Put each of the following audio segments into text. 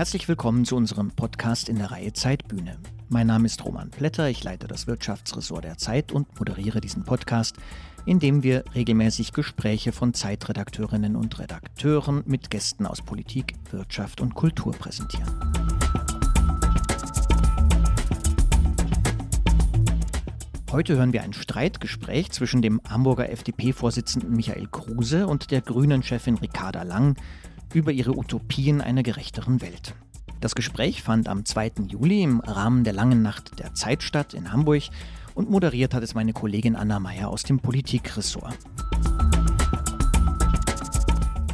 Herzlich willkommen zu unserem Podcast in der Reihe Zeitbühne. Mein Name ist Roman Plätter, ich leite das Wirtschaftsressort der Zeit und moderiere diesen Podcast, in dem wir regelmäßig Gespräche von Zeitredakteurinnen und Redakteuren mit Gästen aus Politik, Wirtschaft und Kultur präsentieren. Heute hören wir ein Streitgespräch zwischen dem Hamburger FDP-Vorsitzenden Michael Kruse und der Grünen-Chefin Ricarda Lang über ihre Utopien einer gerechteren Welt. Das Gespräch fand am 2. Juli im Rahmen der Langen Nacht der Zeit statt in Hamburg und moderiert hat es meine Kollegin Anna Meyer aus dem Politikressort.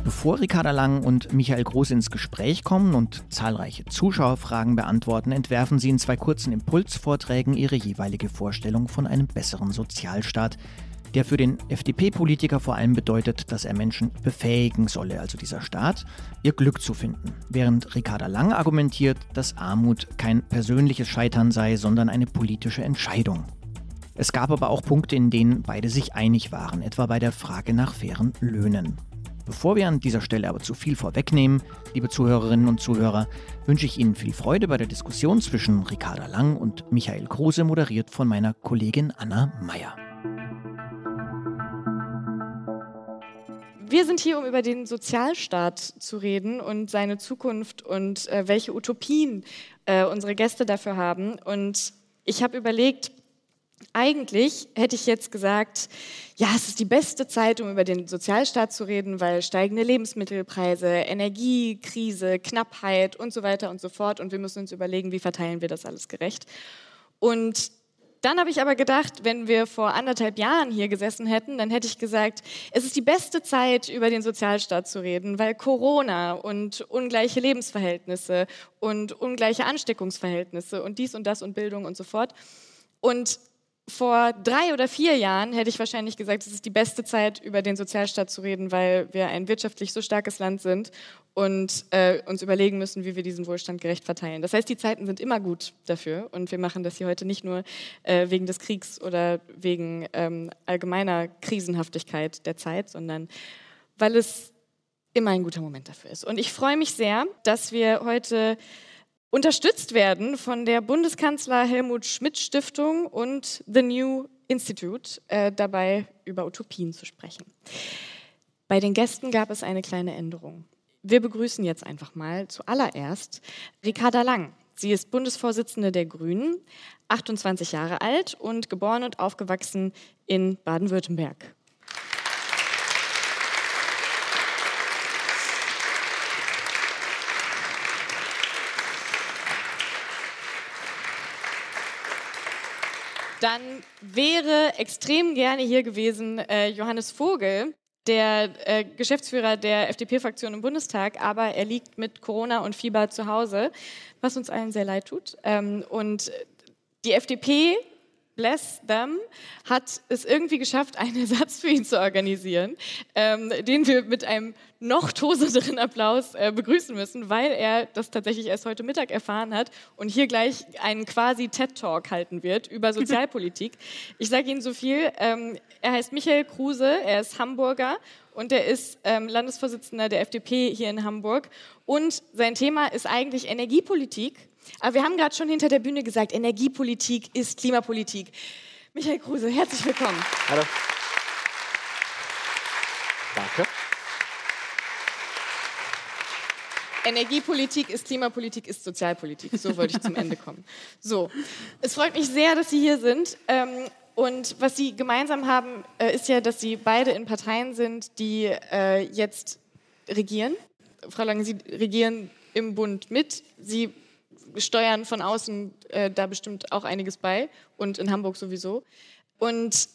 Bevor Ricarda Lang und Michael Groß ins Gespräch kommen und zahlreiche Zuschauerfragen beantworten, entwerfen sie in zwei kurzen Impulsvorträgen ihre jeweilige Vorstellung von einem besseren Sozialstaat, der für den FDP-Politiker vor allem bedeutet, dass er Menschen befähigen solle, also dieser Staat, ihr Glück zu finden. Während Ricarda Lang argumentiert, dass Armut kein persönliches Scheitern sei, sondern eine politische Entscheidung. Es gab aber auch Punkte, in denen beide sich einig waren, etwa bei der Frage nach fairen Löhnen. Bevor wir an dieser Stelle aber zu viel vorwegnehmen, liebe Zuhörerinnen und Zuhörer, wünsche ich Ihnen viel Freude bei der Diskussion zwischen Ricarda Lang und Michael Kruse, moderiert von meiner Kollegin Anna Meyer. Wir sind hier, um über den Sozialstaat zu reden und seine Zukunft und äh, welche Utopien äh, unsere Gäste dafür haben. Und ich habe überlegt, eigentlich hätte ich jetzt gesagt, ja, es ist die beste Zeit, um über den Sozialstaat zu reden, weil steigende Lebensmittelpreise, Energiekrise, Knappheit und so weiter und so fort. Und wir müssen uns überlegen, wie verteilen wir das alles gerecht. Und dann habe ich aber gedacht, wenn wir vor anderthalb Jahren hier gesessen hätten, dann hätte ich gesagt, es ist die beste Zeit, über den Sozialstaat zu reden, weil Corona und ungleiche Lebensverhältnisse und ungleiche Ansteckungsverhältnisse und dies und das und Bildung und so fort. Und vor drei oder vier Jahren hätte ich wahrscheinlich gesagt, es ist die beste Zeit, über den Sozialstaat zu reden, weil wir ein wirtschaftlich so starkes Land sind und äh, uns überlegen müssen, wie wir diesen Wohlstand gerecht verteilen. Das heißt, die Zeiten sind immer gut dafür und wir machen das hier heute nicht nur äh, wegen des Kriegs oder wegen ähm, allgemeiner Krisenhaftigkeit der Zeit, sondern weil es immer ein guter Moment dafür ist. Und ich freue mich sehr, dass wir heute unterstützt werden von der Bundeskanzler Helmut Schmidt Stiftung und The New Institute, äh, dabei über Utopien zu sprechen. Bei den Gästen gab es eine kleine Änderung. Wir begrüßen jetzt einfach mal zuallererst Ricarda Lang. Sie ist Bundesvorsitzende der Grünen, 28 Jahre alt und geboren und aufgewachsen in Baden-Württemberg. Dann wäre extrem gerne hier gewesen äh, Johannes Vogel, der äh, Geschäftsführer der FDP-Fraktion im Bundestag, aber er liegt mit Corona und Fieber zu Hause, was uns allen sehr leid tut. Ähm, und die FDP bless them, hat es irgendwie geschafft, einen Ersatz für ihn zu organisieren, ähm, den wir mit einem noch tosenderen Applaus äh, begrüßen müssen, weil er das tatsächlich erst heute Mittag erfahren hat und hier gleich einen quasi TED-Talk halten wird über Sozialpolitik. Ich sage Ihnen so viel, ähm, er heißt Michael Kruse, er ist Hamburger und er ist ähm, Landesvorsitzender der FDP hier in Hamburg und sein Thema ist eigentlich Energiepolitik aber wir haben gerade schon hinter der Bühne gesagt, Energiepolitik ist Klimapolitik. Michael Kruse, herzlich willkommen. Hallo. Danke. Energiepolitik ist Klimapolitik, ist Sozialpolitik. So wollte ich zum Ende kommen. So, es freut mich sehr, dass Sie hier sind. Ähm, und was Sie gemeinsam haben, äh, ist ja, dass Sie beide in Parteien sind, die äh, jetzt regieren. Frau Lange, Sie regieren im Bund mit. Sie steuern von außen äh, da bestimmt auch einiges bei und in Hamburg sowieso. Und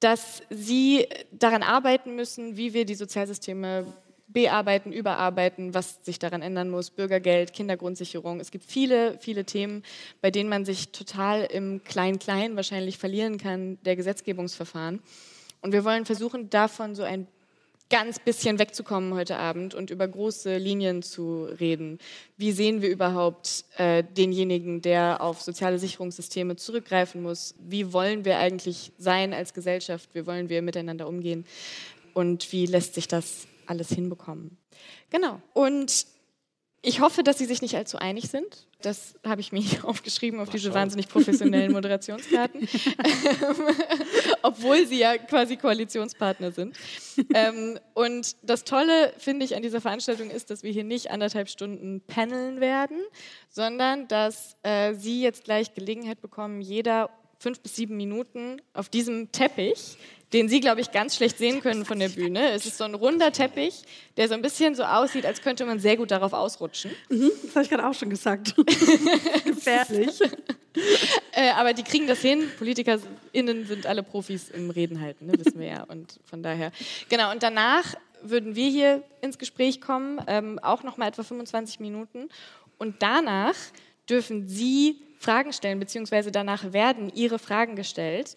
dass sie daran arbeiten müssen, wie wir die Sozialsysteme bearbeiten, überarbeiten, was sich daran ändern muss, Bürgergeld, Kindergrundsicherung. Es gibt viele, viele Themen, bei denen man sich total im Klein-Klein wahrscheinlich verlieren kann, der Gesetzgebungsverfahren. Und wir wollen versuchen, davon so ein ganz bisschen wegzukommen heute Abend und über große Linien zu reden. Wie sehen wir überhaupt äh, denjenigen, der auf soziale Sicherungssysteme zurückgreifen muss? Wie wollen wir eigentlich sein als Gesellschaft? Wie wollen wir miteinander umgehen? Und wie lässt sich das alles hinbekommen? Genau. Und Ich hoffe, dass Sie sich nicht allzu einig sind. Das habe ich mir aufgeschrieben auf diese wahnsinnig professionellen Moderationskarten, obwohl Sie ja quasi Koalitionspartner sind. Ähm, und das Tolle, finde ich, an dieser Veranstaltung ist, dass wir hier nicht anderthalb Stunden paneln werden, sondern dass äh, Sie jetzt gleich Gelegenheit bekommen, jeder fünf bis sieben Minuten auf diesem Teppich den Sie, glaube ich, ganz schlecht sehen können von der Bühne. Es ist so ein runder Teppich, der so ein bisschen so aussieht, als könnte man sehr gut darauf ausrutschen. Mhm, das habe ich gerade auch schon gesagt. Gefährlich. äh, aber die kriegen das hin. PolitikerInnen sind alle Profis im Reden halten, ne, wissen wir ja. Und von daher. Genau, und danach würden wir hier ins Gespräch kommen, ähm, auch noch mal etwa 25 Minuten. Und danach dürfen Sie Fragen stellen, beziehungsweise danach werden Ihre Fragen gestellt.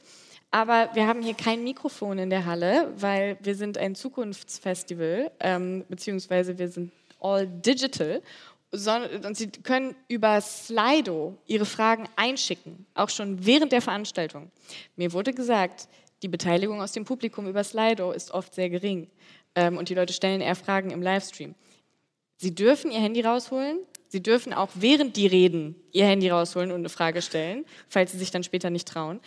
Aber wir haben hier kein Mikrofon in der Halle, weil wir sind ein Zukunftsfestival, ähm, beziehungsweise wir sind all digital. Und Sie können über Slido Ihre Fragen einschicken, auch schon während der Veranstaltung. Mir wurde gesagt, die Beteiligung aus dem Publikum über Slido ist oft sehr gering ähm, und die Leute stellen eher Fragen im Livestream. Sie dürfen Ihr Handy rausholen. Sie dürfen auch während die reden Ihr Handy rausholen und eine Frage stellen, falls Sie sich dann später nicht trauen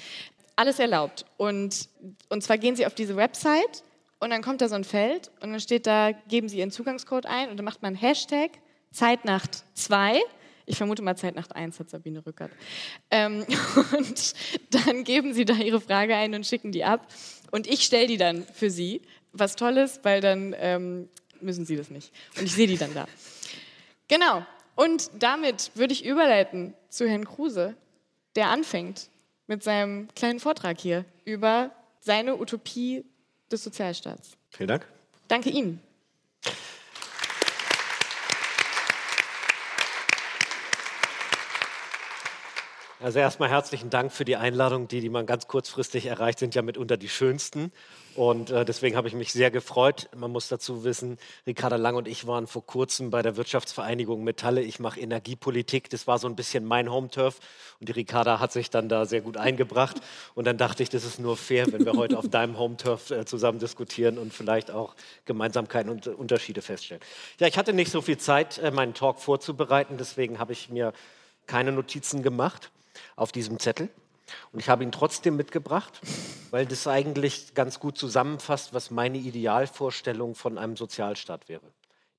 alles erlaubt. Und, und zwar gehen Sie auf diese Website und dann kommt da so ein Feld und dann steht da, geben Sie Ihren Zugangscode ein und dann macht man Hashtag Zeitnacht 2. Ich vermute mal Zeitnacht 1 hat Sabine Rückert. Ähm, und dann geben Sie da Ihre Frage ein und schicken die ab. Und ich stelle die dann für Sie. Was toll ist, weil dann ähm, müssen Sie das nicht. Und ich sehe die dann da. Genau. Und damit würde ich überleiten zu Herrn Kruse, der anfängt mit seinem kleinen Vortrag hier über seine Utopie des Sozialstaats. Vielen Dank. Danke Ihnen. Also erstmal herzlichen Dank für die Einladung. Die, die man ganz kurzfristig erreicht, sind ja mitunter die schönsten. Und äh, deswegen habe ich mich sehr gefreut. Man muss dazu wissen, Ricarda Lang und ich waren vor kurzem bei der Wirtschaftsvereinigung Metalle. Ich mache Energiepolitik. Das war so ein bisschen mein Home-Turf. Und die Ricarda hat sich dann da sehr gut eingebracht. Und dann dachte ich, das ist nur fair, wenn wir heute auf deinem Home-Turf äh, zusammen diskutieren und vielleicht auch Gemeinsamkeiten und Unterschiede feststellen. Ja, ich hatte nicht so viel Zeit, äh, meinen Talk vorzubereiten. Deswegen habe ich mir keine Notizen gemacht auf diesem Zettel. Und ich habe ihn trotzdem mitgebracht, weil das eigentlich ganz gut zusammenfasst, was meine Idealvorstellung von einem Sozialstaat wäre.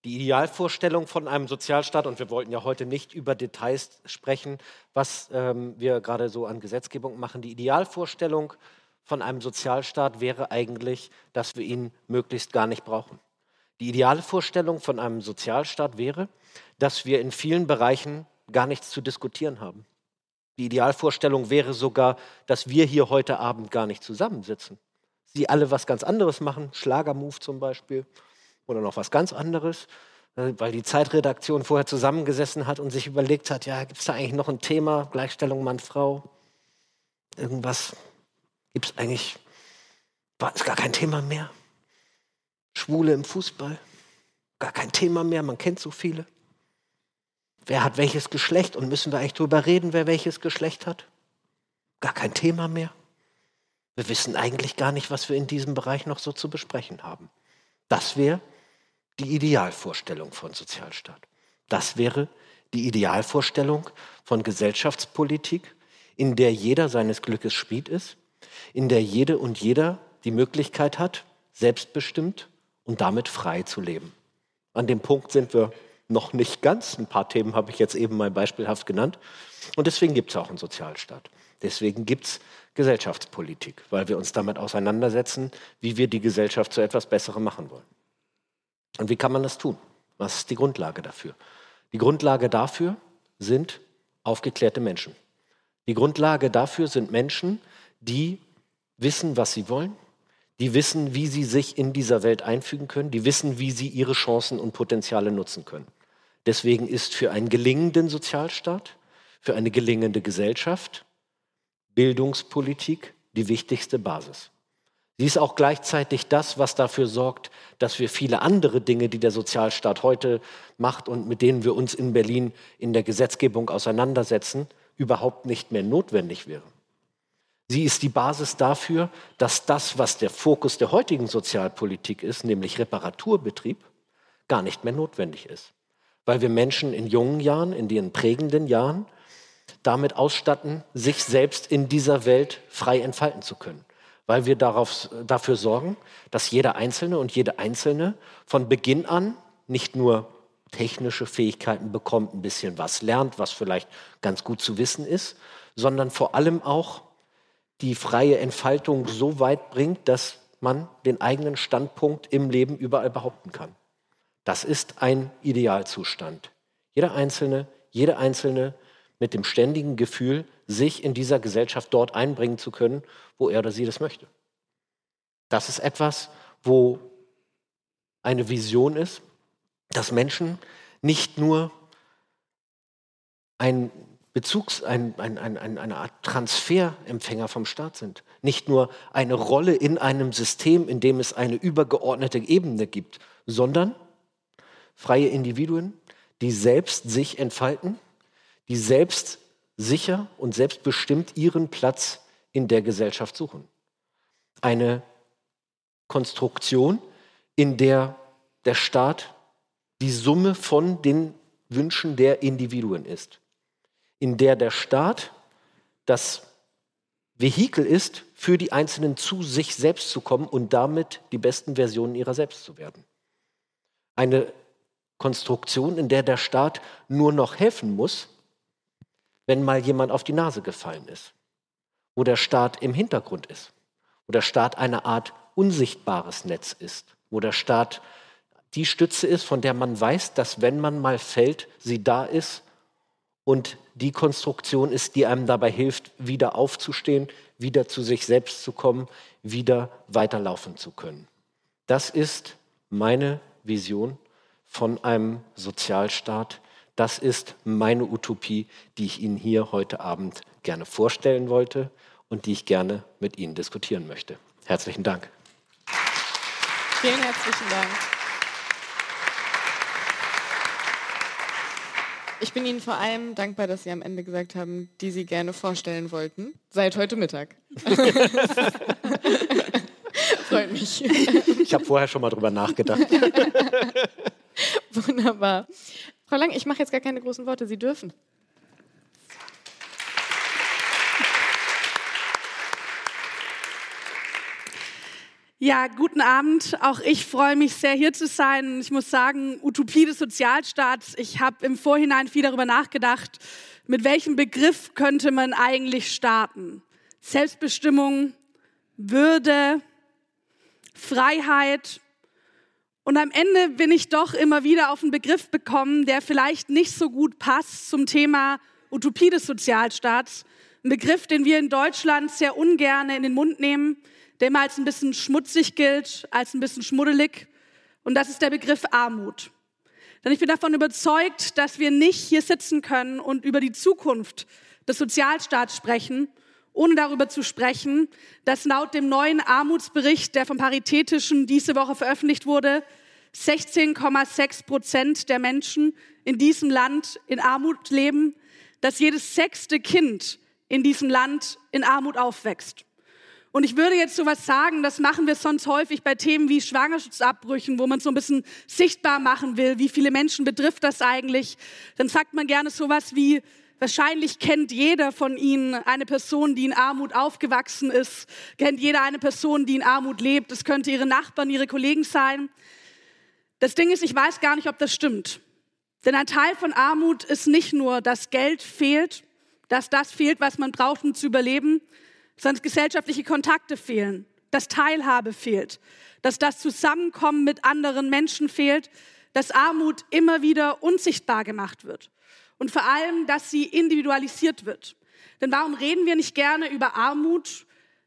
Die Idealvorstellung von einem Sozialstaat, und wir wollten ja heute nicht über Details sprechen, was ähm, wir gerade so an Gesetzgebung machen, die Idealvorstellung von einem Sozialstaat wäre eigentlich, dass wir ihn möglichst gar nicht brauchen. Die ideale Vorstellung von einem Sozialstaat wäre, dass wir in vielen Bereichen gar nichts zu diskutieren haben. Die Idealvorstellung wäre sogar, dass wir hier heute Abend gar nicht zusammensitzen. Sie alle was ganz anderes machen, Schlagermove zum Beispiel oder noch was ganz anderes, äh, weil die Zeitredaktion vorher zusammengesessen hat und sich überlegt hat, ja, gibt es da eigentlich noch ein Thema, Gleichstellung Mann-Frau? Irgendwas gibt es eigentlich, war, ist gar kein Thema mehr. Schwule im Fußball, gar kein Thema mehr, man kennt so viele. Wer hat welches Geschlecht und müssen wir eigentlich darüber reden, wer welches Geschlecht hat? Gar kein Thema mehr. Wir wissen eigentlich gar nicht, was wir in diesem Bereich noch so zu besprechen haben. Das wäre die Idealvorstellung von Sozialstaat. Das wäre die Idealvorstellung von Gesellschaftspolitik, in der jeder seines Glückes Schmied ist, in der jede und jeder die Möglichkeit hat, selbstbestimmt und damit frei zu leben. An dem Punkt sind wir noch nicht ganz. Ein paar Themen habe ich jetzt eben mal beispielhaft genannt. Und deswegen gibt es auch einen Sozialstaat. Deswegen gibt es Gesellschaftspolitik, weil wir uns damit auseinandersetzen, wie wir die Gesellschaft zu etwas Besserem machen wollen. Und wie kann man das tun? Was ist die Grundlage dafür? Die Grundlage dafür sind aufgeklärte Menschen. Die Grundlage dafür sind Menschen, die wissen, was sie wollen, die wissen, wie sie sich in dieser Welt einfügen können, die wissen, wie sie ihre Chancen und Potenziale nutzen können. Deswegen ist für einen gelingenden Sozialstaat, für eine gelingende Gesellschaft Bildungspolitik die wichtigste Basis. Sie ist auch gleichzeitig das, was dafür sorgt, dass wir viele andere Dinge, die der Sozialstaat heute macht und mit denen wir uns in Berlin in der Gesetzgebung auseinandersetzen, überhaupt nicht mehr notwendig wären. Sie ist die Basis dafür, dass das, was der Fokus der heutigen Sozialpolitik ist, nämlich Reparaturbetrieb, gar nicht mehr notwendig ist. Weil wir Menschen in jungen Jahren, in den prägenden Jahren, damit ausstatten, sich selbst in dieser Welt frei entfalten zu können. Weil wir darauf, dafür sorgen, dass jeder Einzelne und jede Einzelne von Beginn an nicht nur technische Fähigkeiten bekommt, ein bisschen was lernt, was vielleicht ganz gut zu wissen ist, sondern vor allem auch die freie Entfaltung so weit bringt, dass man den eigenen Standpunkt im Leben überall behaupten kann. Das ist ein Idealzustand. Jeder Einzelne, jede Einzelne mit dem ständigen Gefühl, sich in dieser Gesellschaft dort einbringen zu können, wo er oder sie das möchte. Das ist etwas, wo eine Vision ist, dass Menschen nicht nur ein Bezugs-, ein, ein, ein, eine Art Transferempfänger vom Staat sind, nicht nur eine Rolle in einem System, in dem es eine übergeordnete Ebene gibt, sondern freie Individuen, die selbst sich entfalten die selbst sicher und selbstbestimmt ihren Platz in der Gesellschaft suchen. Eine Konstruktion, in der der Staat die Summe von den Wünschen der Individuen ist, in der der Staat das Vehikel ist, für die Einzelnen zu sich selbst zu kommen und damit die besten Versionen ihrer selbst zu werden. Eine Konstruktion, in der der Staat nur noch helfen muss, wenn mal jemand auf die Nase gefallen ist, wo der Staat im Hintergrund ist, wo der Staat eine Art unsichtbares Netz ist, wo der Staat die Stütze ist, von der man weiß, dass wenn man mal fällt, sie da ist und die Konstruktion ist, die einem dabei hilft, wieder aufzustehen, wieder zu sich selbst zu kommen, wieder weiterlaufen zu können. Das ist meine Vision von einem Sozialstaat, das ist meine Utopie, die ich Ihnen hier heute Abend gerne vorstellen wollte und die ich gerne mit Ihnen diskutieren möchte. Herzlichen Dank. Vielen herzlichen Dank. Ich bin Ihnen vor allem dankbar, dass Sie am Ende gesagt haben, die Sie gerne vorstellen wollten. Seit heute Mittag. Freut mich. Ich habe vorher schon mal drüber nachgedacht. Wunderbar. Frau Lang, ich mache jetzt gar keine großen Worte. Sie dürfen. Ja, guten Abend. Auch ich freue mich sehr, hier zu sein. Ich muss sagen, Utopie des Sozialstaats. Ich habe im Vorhinein viel darüber nachgedacht, mit welchem Begriff könnte man eigentlich starten? Selbstbestimmung, Würde, Freiheit, und am Ende bin ich doch immer wieder auf einen Begriff bekommen, der vielleicht nicht so gut passt zum Thema Utopie des Sozialstaats. Ein Begriff, den wir in Deutschland sehr ungern in den Mund nehmen, der immer als ein bisschen schmutzig gilt, als ein bisschen schmuddelig. Und das ist der Begriff Armut. Denn ich bin davon überzeugt, dass wir nicht hier sitzen können und über die Zukunft des Sozialstaats sprechen, ohne darüber zu sprechen, dass laut dem neuen Armutsbericht, der vom Paritätischen diese Woche veröffentlicht wurde, 16,6 Prozent der Menschen in diesem Land in Armut leben, dass jedes sechste Kind in diesem Land in Armut aufwächst. Und ich würde jetzt sowas sagen, das machen wir sonst häufig bei Themen wie Schwangerschaftsabbrüchen, wo man so ein bisschen sichtbar machen will, wie viele Menschen betrifft das eigentlich. Dann sagt man gerne sowas wie, Wahrscheinlich kennt jeder von Ihnen eine Person, die in Armut aufgewachsen ist, kennt jeder eine Person, die in Armut lebt. Es könnte Ihre Nachbarn, Ihre Kollegen sein. Das Ding ist, ich weiß gar nicht, ob das stimmt. Denn ein Teil von Armut ist nicht nur, dass Geld fehlt, dass das fehlt, was man braucht, um zu überleben, sondern gesellschaftliche Kontakte fehlen, dass Teilhabe fehlt, dass das Zusammenkommen mit anderen Menschen fehlt, dass Armut immer wieder unsichtbar gemacht wird und vor allem, dass sie individualisiert wird. Denn warum reden wir nicht gerne über Armut?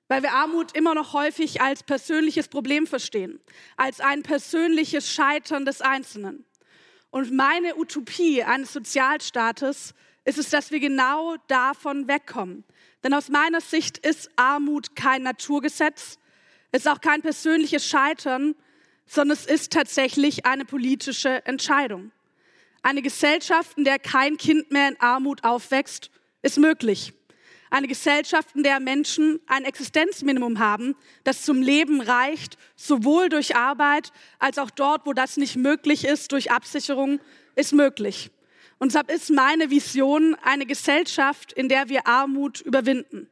Weil wir Armut immer noch häufig als persönliches Problem verstehen, als ein persönliches Scheitern des Einzelnen. Und meine Utopie eines Sozialstaates ist es, dass wir genau davon wegkommen. Denn aus meiner Sicht ist Armut kein Naturgesetz, es ist auch kein persönliches Scheitern, sondern es ist tatsächlich eine politische Entscheidung. Eine Gesellschaft, in der kein Kind mehr in Armut aufwächst, ist möglich. Eine Gesellschaft, in der Menschen ein Existenzminimum haben, das zum Leben reicht, sowohl durch Arbeit als auch dort, wo das nicht möglich ist, durch Absicherung, ist möglich. Und deshalb ist meine Vision eine Gesellschaft, in der wir Armut überwinden.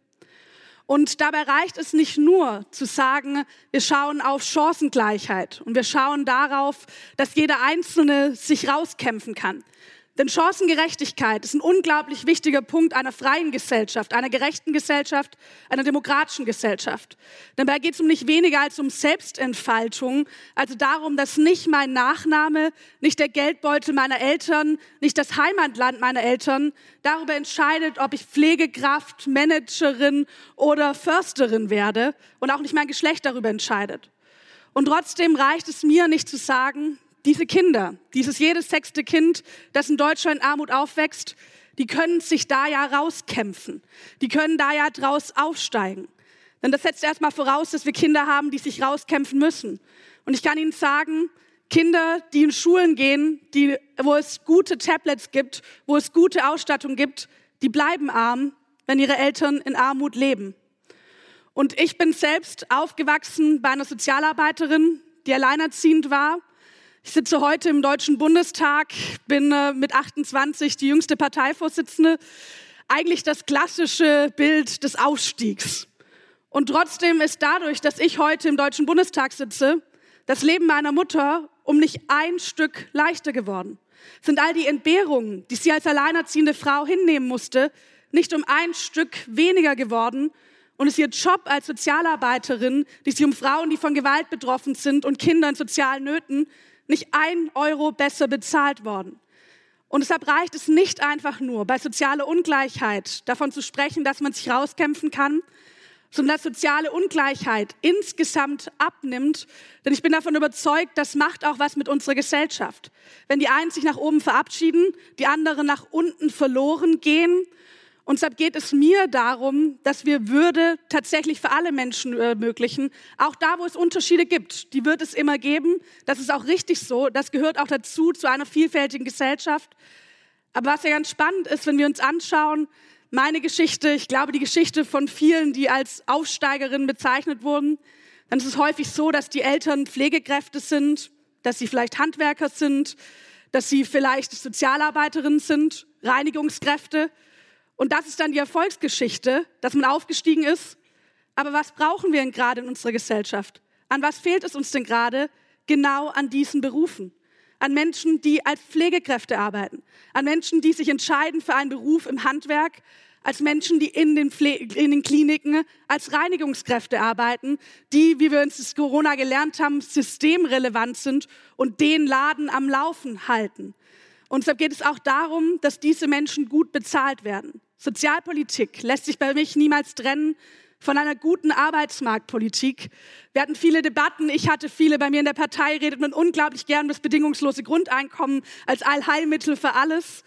Und dabei reicht es nicht nur zu sagen, wir schauen auf Chancengleichheit und wir schauen darauf, dass jeder Einzelne sich rauskämpfen kann. Denn Chancengerechtigkeit ist ein unglaublich wichtiger Punkt einer freien Gesellschaft, einer gerechten Gesellschaft, einer demokratischen Gesellschaft. Dabei geht es um nicht weniger als um Selbstentfaltung, also darum, dass nicht mein Nachname, nicht der Geldbeutel meiner Eltern, nicht das Heimatland meiner Eltern darüber entscheidet, ob ich Pflegekraft, Managerin oder Försterin werde und auch nicht mein Geschlecht darüber entscheidet. Und trotzdem reicht es mir nicht zu sagen, diese Kinder, dieses jedes sechste Kind, das in Deutschland in Armut aufwächst, die können sich da ja rauskämpfen. Die können da ja draus aufsteigen. Denn das setzt erstmal voraus, dass wir Kinder haben, die sich rauskämpfen müssen. Und ich kann Ihnen sagen, Kinder, die in Schulen gehen, die, wo es gute Tablets gibt, wo es gute Ausstattung gibt, die bleiben arm, wenn ihre Eltern in Armut leben. Und ich bin selbst aufgewachsen bei einer Sozialarbeiterin, die alleinerziehend war ich sitze heute im Deutschen Bundestag, bin äh, mit 28 die jüngste Parteivorsitzende. Eigentlich das klassische Bild des Ausstiegs. Und trotzdem ist dadurch, dass ich heute im Deutschen Bundestag sitze, das Leben meiner Mutter um nicht ein Stück leichter geworden. Sind all die Entbehrungen, die sie als alleinerziehende Frau hinnehmen musste, nicht um ein Stück weniger geworden und ist ihr Job als Sozialarbeiterin, die sich um Frauen, die von Gewalt betroffen sind und Kinder in sozialen Nöten, nicht ein Euro besser bezahlt worden. Und deshalb reicht es nicht einfach nur, bei sozialer Ungleichheit davon zu sprechen, dass man sich rauskämpfen kann, sondern dass soziale Ungleichheit insgesamt abnimmt. Denn ich bin davon überzeugt, das macht auch was mit unserer Gesellschaft. Wenn die einen sich nach oben verabschieden, die anderen nach unten verloren gehen, und deshalb geht es mir darum, dass wir Würde tatsächlich für alle Menschen ermöglichen. Auch da, wo es Unterschiede gibt, die wird es immer geben. Das ist auch richtig so. Das gehört auch dazu, zu einer vielfältigen Gesellschaft. Aber was ja ganz spannend ist, wenn wir uns anschauen, meine Geschichte, ich glaube die Geschichte von vielen, die als Aufsteigerinnen bezeichnet wurden, dann ist es häufig so, dass die Eltern Pflegekräfte sind, dass sie vielleicht Handwerker sind, dass sie vielleicht Sozialarbeiterinnen sind, Reinigungskräfte. Und das ist dann die Erfolgsgeschichte, dass man aufgestiegen ist. Aber was brauchen wir denn gerade in unserer Gesellschaft? An was fehlt es uns denn gerade? Genau an diesen Berufen. An Menschen, die als Pflegekräfte arbeiten. An Menschen, die sich entscheiden für einen Beruf im Handwerk. Als Menschen, die in den, in den Kliniken als Reinigungskräfte arbeiten. Die, wie wir uns das Corona gelernt haben, systemrelevant sind und den Laden am Laufen halten. Und deshalb geht es auch darum, dass diese Menschen gut bezahlt werden. Sozialpolitik lässt sich bei mich niemals trennen von einer guten Arbeitsmarktpolitik. Wir hatten viele Debatten, ich hatte viele. Bei mir in der Partei redet man unglaublich gern das bedingungslose Grundeinkommen als Allheilmittel für alles.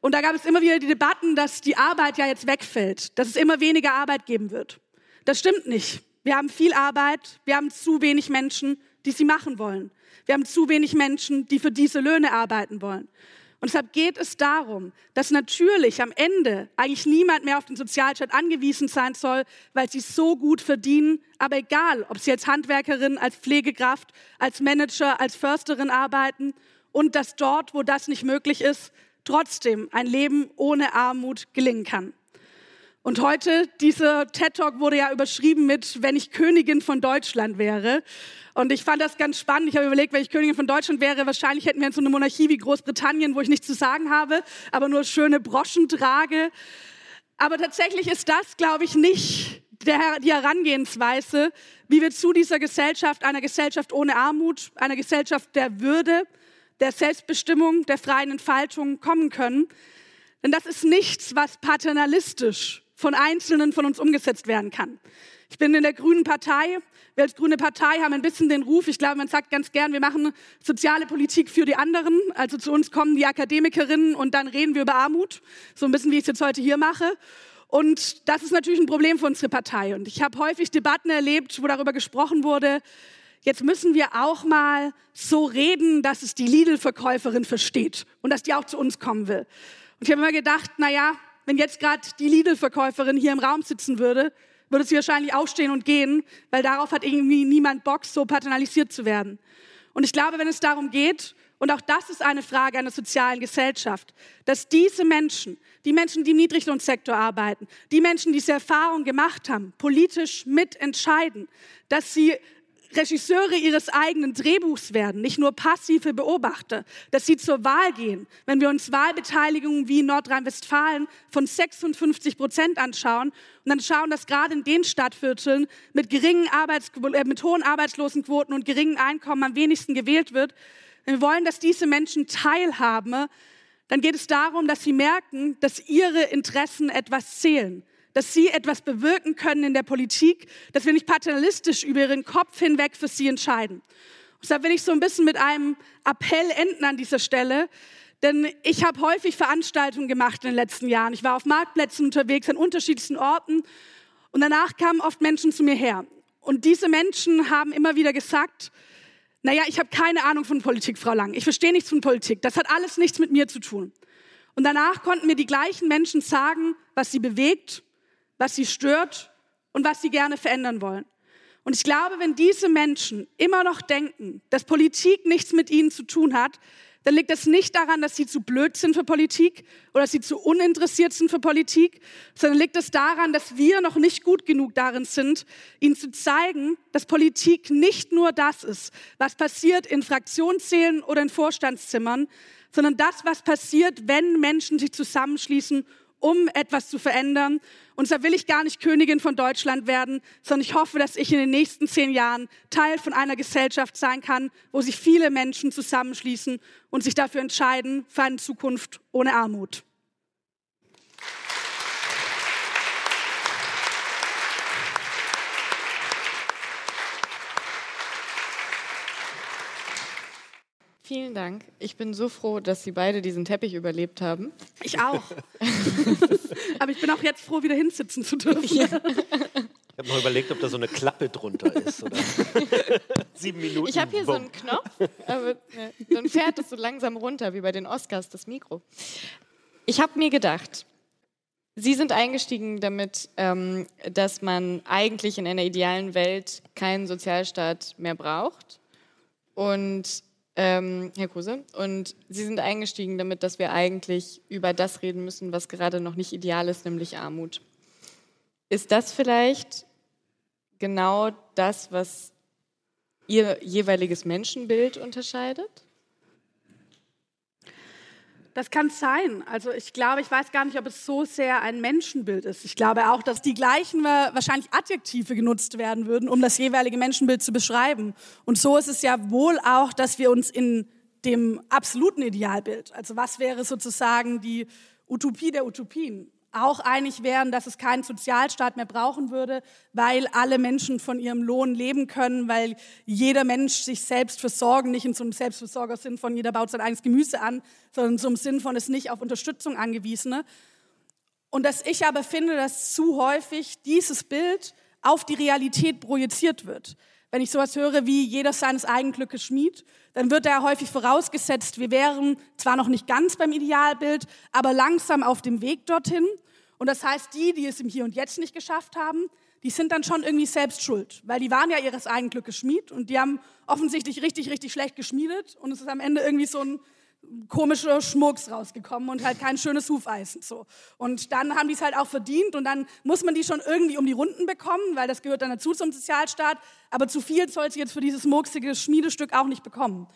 Und da gab es immer wieder die Debatten, dass die Arbeit ja jetzt wegfällt, dass es immer weniger Arbeit geben wird. Das stimmt nicht. Wir haben viel Arbeit, wir haben zu wenig Menschen, die sie machen wollen. Wir haben zu wenig Menschen, die für diese Löhne arbeiten wollen. Und deshalb geht es darum, dass natürlich am Ende eigentlich niemand mehr auf den Sozialstaat angewiesen sein soll, weil sie so gut verdienen. Aber egal, ob sie als Handwerkerin, als Pflegekraft, als Manager, als Försterin arbeiten und dass dort, wo das nicht möglich ist, trotzdem ein Leben ohne Armut gelingen kann. Und heute, dieser TED Talk wurde ja überschrieben mit, wenn ich Königin von Deutschland wäre. Und ich fand das ganz spannend. Ich habe überlegt, wenn ich Königin von Deutschland wäre, wahrscheinlich hätten wir so eine Monarchie wie Großbritannien, wo ich nichts zu sagen habe, aber nur schöne Broschen trage. Aber tatsächlich ist das, glaube ich, nicht der, die Herangehensweise, wie wir zu dieser Gesellschaft, einer Gesellschaft ohne Armut, einer Gesellschaft der Würde, der Selbstbestimmung, der freien Entfaltung kommen können. Denn das ist nichts, was paternalistisch von Einzelnen von uns umgesetzt werden kann. Ich bin in der Grünen Partei. Wir als Grüne Partei haben ein bisschen den Ruf, ich glaube, man sagt ganz gern, wir machen soziale Politik für die anderen. Also zu uns kommen die Akademikerinnen und dann reden wir über Armut. So ein bisschen, wie ich es jetzt heute hier mache. Und das ist natürlich ein Problem für unsere Partei. Und ich habe häufig Debatten erlebt, wo darüber gesprochen wurde, jetzt müssen wir auch mal so reden, dass es die Lidl-Verkäuferin versteht und dass die auch zu uns kommen will. Und ich habe immer gedacht, na ja, wenn jetzt gerade die Lidl-Verkäuferin hier im Raum sitzen würde, würde sie wahrscheinlich aufstehen und gehen, weil darauf hat irgendwie niemand Bock, so paternalisiert zu werden. Und ich glaube, wenn es darum geht, Und auch das ist eine Frage einer sozialen Gesellschaft, dass diese Menschen, die Menschen, die im Niedriglohnsektor arbeiten, die Menschen, die diese Erfahrung gemacht haben, politisch mitentscheiden, dass sie Regisseure ihres eigenen Drehbuchs werden, nicht nur passive Beobachter, dass sie zur Wahl gehen. Wenn wir uns Wahlbeteiligungen wie in Nordrhein-Westfalen von 56 Prozent anschauen und dann schauen, dass gerade in den Stadtvierteln mit, geringen Arbeits äh, mit hohen Arbeitslosenquoten und geringen Einkommen am wenigsten gewählt wird, wenn wir wollen, dass diese Menschen teilhaben, dann geht es darum, dass sie merken, dass ihre Interessen etwas zählen dass sie etwas bewirken können in der Politik, dass wir nicht paternalistisch über ihren Kopf hinweg für sie entscheiden. deshalb will ich so ein bisschen mit einem Appell enden an dieser Stelle, denn ich habe häufig Veranstaltungen gemacht in den letzten Jahren. Ich war auf Marktplätzen unterwegs, an unterschiedlichsten Orten und danach kamen oft Menschen zu mir her. Und diese Menschen haben immer wieder gesagt, naja, ich habe keine Ahnung von Politik, Frau Lang. Ich verstehe nichts von Politik. Das hat alles nichts mit mir zu tun. Und danach konnten mir die gleichen Menschen sagen, was sie bewegt, was sie stört und was sie gerne verändern wollen. Und ich glaube, wenn diese Menschen immer noch denken, dass Politik nichts mit ihnen zu tun hat, dann liegt es nicht daran, dass sie zu blöd sind für Politik oder dass sie zu uninteressiert sind für Politik, sondern liegt es daran, dass wir noch nicht gut genug darin sind, ihnen zu zeigen, dass Politik nicht nur das ist, was passiert in Fraktionszählen oder in Vorstandszimmern, sondern das, was passiert, wenn Menschen sich zusammenschließen um etwas zu verändern. Und da will ich gar nicht Königin von Deutschland werden, sondern ich hoffe, dass ich in den nächsten zehn Jahren Teil von einer Gesellschaft sein kann, wo sich viele Menschen zusammenschließen und sich dafür entscheiden für eine Zukunft ohne Armut. Vielen Dank. Ich bin so froh, dass Sie beide diesen Teppich überlebt haben. Ich auch. Aber ich bin auch jetzt froh, wieder hinsitzen zu dürfen. Ja. Ich habe noch überlegt, ob da so eine Klappe drunter ist. Oder? Sieben Minuten. Ich habe hier Bumm. so einen Knopf, aber ja, dann fährt es so langsam runter, wie bei den Oscars, das Mikro. Ich habe mir gedacht, Sie sind eingestiegen damit, ähm, dass man eigentlich in einer idealen Welt keinen Sozialstaat mehr braucht. Und ähm, Herr Kruse. Und Sie sind eingestiegen damit, dass wir eigentlich über das reden müssen, was gerade noch nicht ideal ist, nämlich Armut. Ist das vielleicht genau das, was Ihr jeweiliges Menschenbild unterscheidet? Das kann sein. Also ich glaube, ich weiß gar nicht, ob es so sehr ein Menschenbild ist. Ich glaube auch, dass die gleichen wahrscheinlich Adjektive genutzt werden würden, um das jeweilige Menschenbild zu beschreiben. Und so ist es ja wohl auch, dass wir uns in dem absoluten Idealbild, also was wäre sozusagen die Utopie der Utopien, auch einig wären, dass es keinen Sozialstaat mehr brauchen würde, weil alle Menschen von ihrem Lohn leben können, weil jeder Mensch sich selbst versorgen, nicht in so einem Selbstversorgersinn von jeder baut sein eigenes Gemüse an, sondern in so einem Sinn von ist nicht auf Unterstützung angewiesene. Und dass ich aber finde, dass zu häufig dieses Bild auf die Realität projiziert wird. Wenn ich sowas höre wie jeder seines eigenen Glückes Schmied, dann wird da häufig vorausgesetzt, wir wären zwar noch nicht ganz beim Idealbild, aber langsam auf dem Weg dorthin. Und das heißt, die, die es im Hier und Jetzt nicht geschafft haben, die sind dann schon irgendwie selbst schuld, weil die waren ja ihres eigenen Glückes Schmied und die haben offensichtlich richtig, richtig schlecht geschmiedet und es ist am Ende irgendwie so ein komischer Schmucks rausgekommen und halt kein schönes Hufeisen so. Und dann haben die es halt auch verdient und dann muss man die schon irgendwie um die Runden bekommen, weil das gehört dann dazu zum Sozialstaat, aber zu viel soll sie jetzt für dieses murksige Schmiedestück auch nicht bekommen.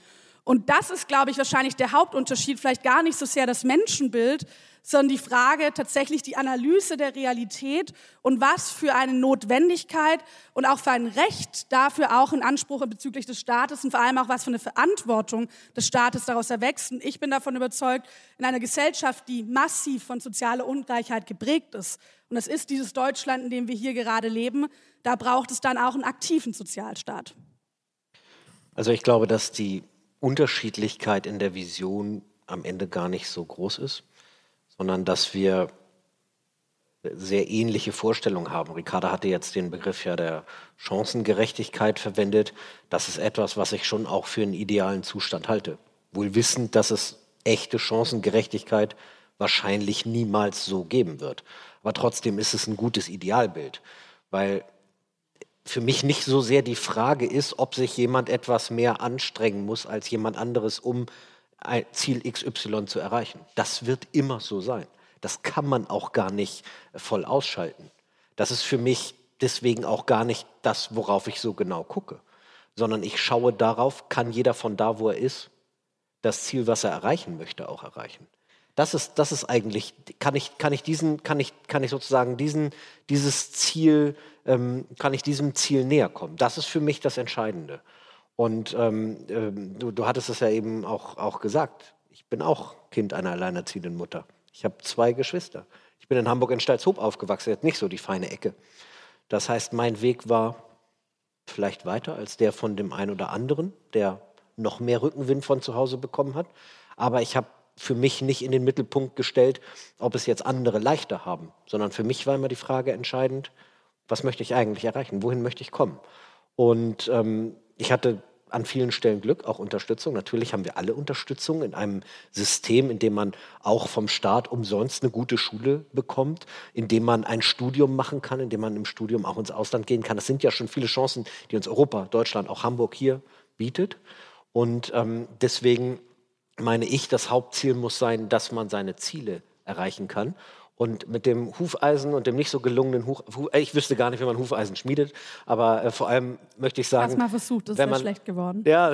Und das ist, glaube ich, wahrscheinlich der Hauptunterschied, vielleicht gar nicht so sehr das Menschenbild, sondern die Frage tatsächlich die Analyse der Realität und was für eine Notwendigkeit und auch für ein Recht dafür auch in Anspruch bezüglich des Staates und vor allem auch was für eine Verantwortung des Staates daraus erwächst. Und ich bin davon überzeugt, in einer Gesellschaft, die massiv von sozialer Ungleichheit geprägt ist, und das ist dieses Deutschland, in dem wir hier gerade leben, da braucht es dann auch einen aktiven Sozialstaat. Also ich glaube, dass die Unterschiedlichkeit in der Vision am Ende gar nicht so groß ist sondern dass wir sehr ähnliche Vorstellungen haben. Ricarda hatte jetzt den Begriff ja der Chancengerechtigkeit verwendet. Das ist etwas, was ich schon auch für einen idealen Zustand halte. Wohl wissend, dass es echte Chancengerechtigkeit wahrscheinlich niemals so geben wird. Aber trotzdem ist es ein gutes Idealbild, weil für mich nicht so sehr die Frage ist, ob sich jemand etwas mehr anstrengen muss als jemand anderes, um Ziel XY zu erreichen. Das wird immer so sein. Das kann man auch gar nicht voll ausschalten. Das ist für mich deswegen auch gar nicht das, worauf ich so genau gucke, sondern ich schaue darauf, kann jeder von da, wo er ist, das Ziel, was er erreichen möchte, auch erreichen. Das ist, das ist eigentlich, kann ich, kann ich diesen, kann ich, kann ich sozusagen diesen, dieses Ziel, ähm, kann ich diesem Ziel näher kommen. Das ist für mich das Entscheidende. Und ähm, ähm, du, du hattest es ja eben auch, auch gesagt. Ich bin auch Kind einer alleinerziehenden Mutter. Ich habe zwei Geschwister. Ich bin in Hamburg in Stalzhoop aufgewachsen, jetzt nicht so die feine Ecke. Das heißt, mein Weg war vielleicht weiter als der von dem einen oder anderen, der noch mehr Rückenwind von zu Hause bekommen hat. Aber ich habe für mich nicht in den Mittelpunkt gestellt, ob es jetzt andere leichter haben, sondern für mich war immer die Frage entscheidend, was möchte ich eigentlich erreichen, wohin möchte ich kommen. Und ähm, ich hatte an vielen Stellen Glück, auch Unterstützung. Natürlich haben wir alle Unterstützung in einem System, in dem man auch vom Staat umsonst eine gute Schule bekommt, in dem man ein Studium machen kann, in dem man im Studium auch ins Ausland gehen kann. Das sind ja schon viele Chancen, die uns Europa, Deutschland, auch Hamburg hier bietet. Und ähm, deswegen meine ich, das Hauptziel muss sein, dass man seine Ziele erreichen kann. Und mit dem Hufeisen und dem nicht so gelungenen Huf, ich wüsste gar nicht, wie man Hufeisen schmiedet, aber äh, vor allem möchte ich sagen. Hast mal versucht, das ist schlecht geworden. Ja,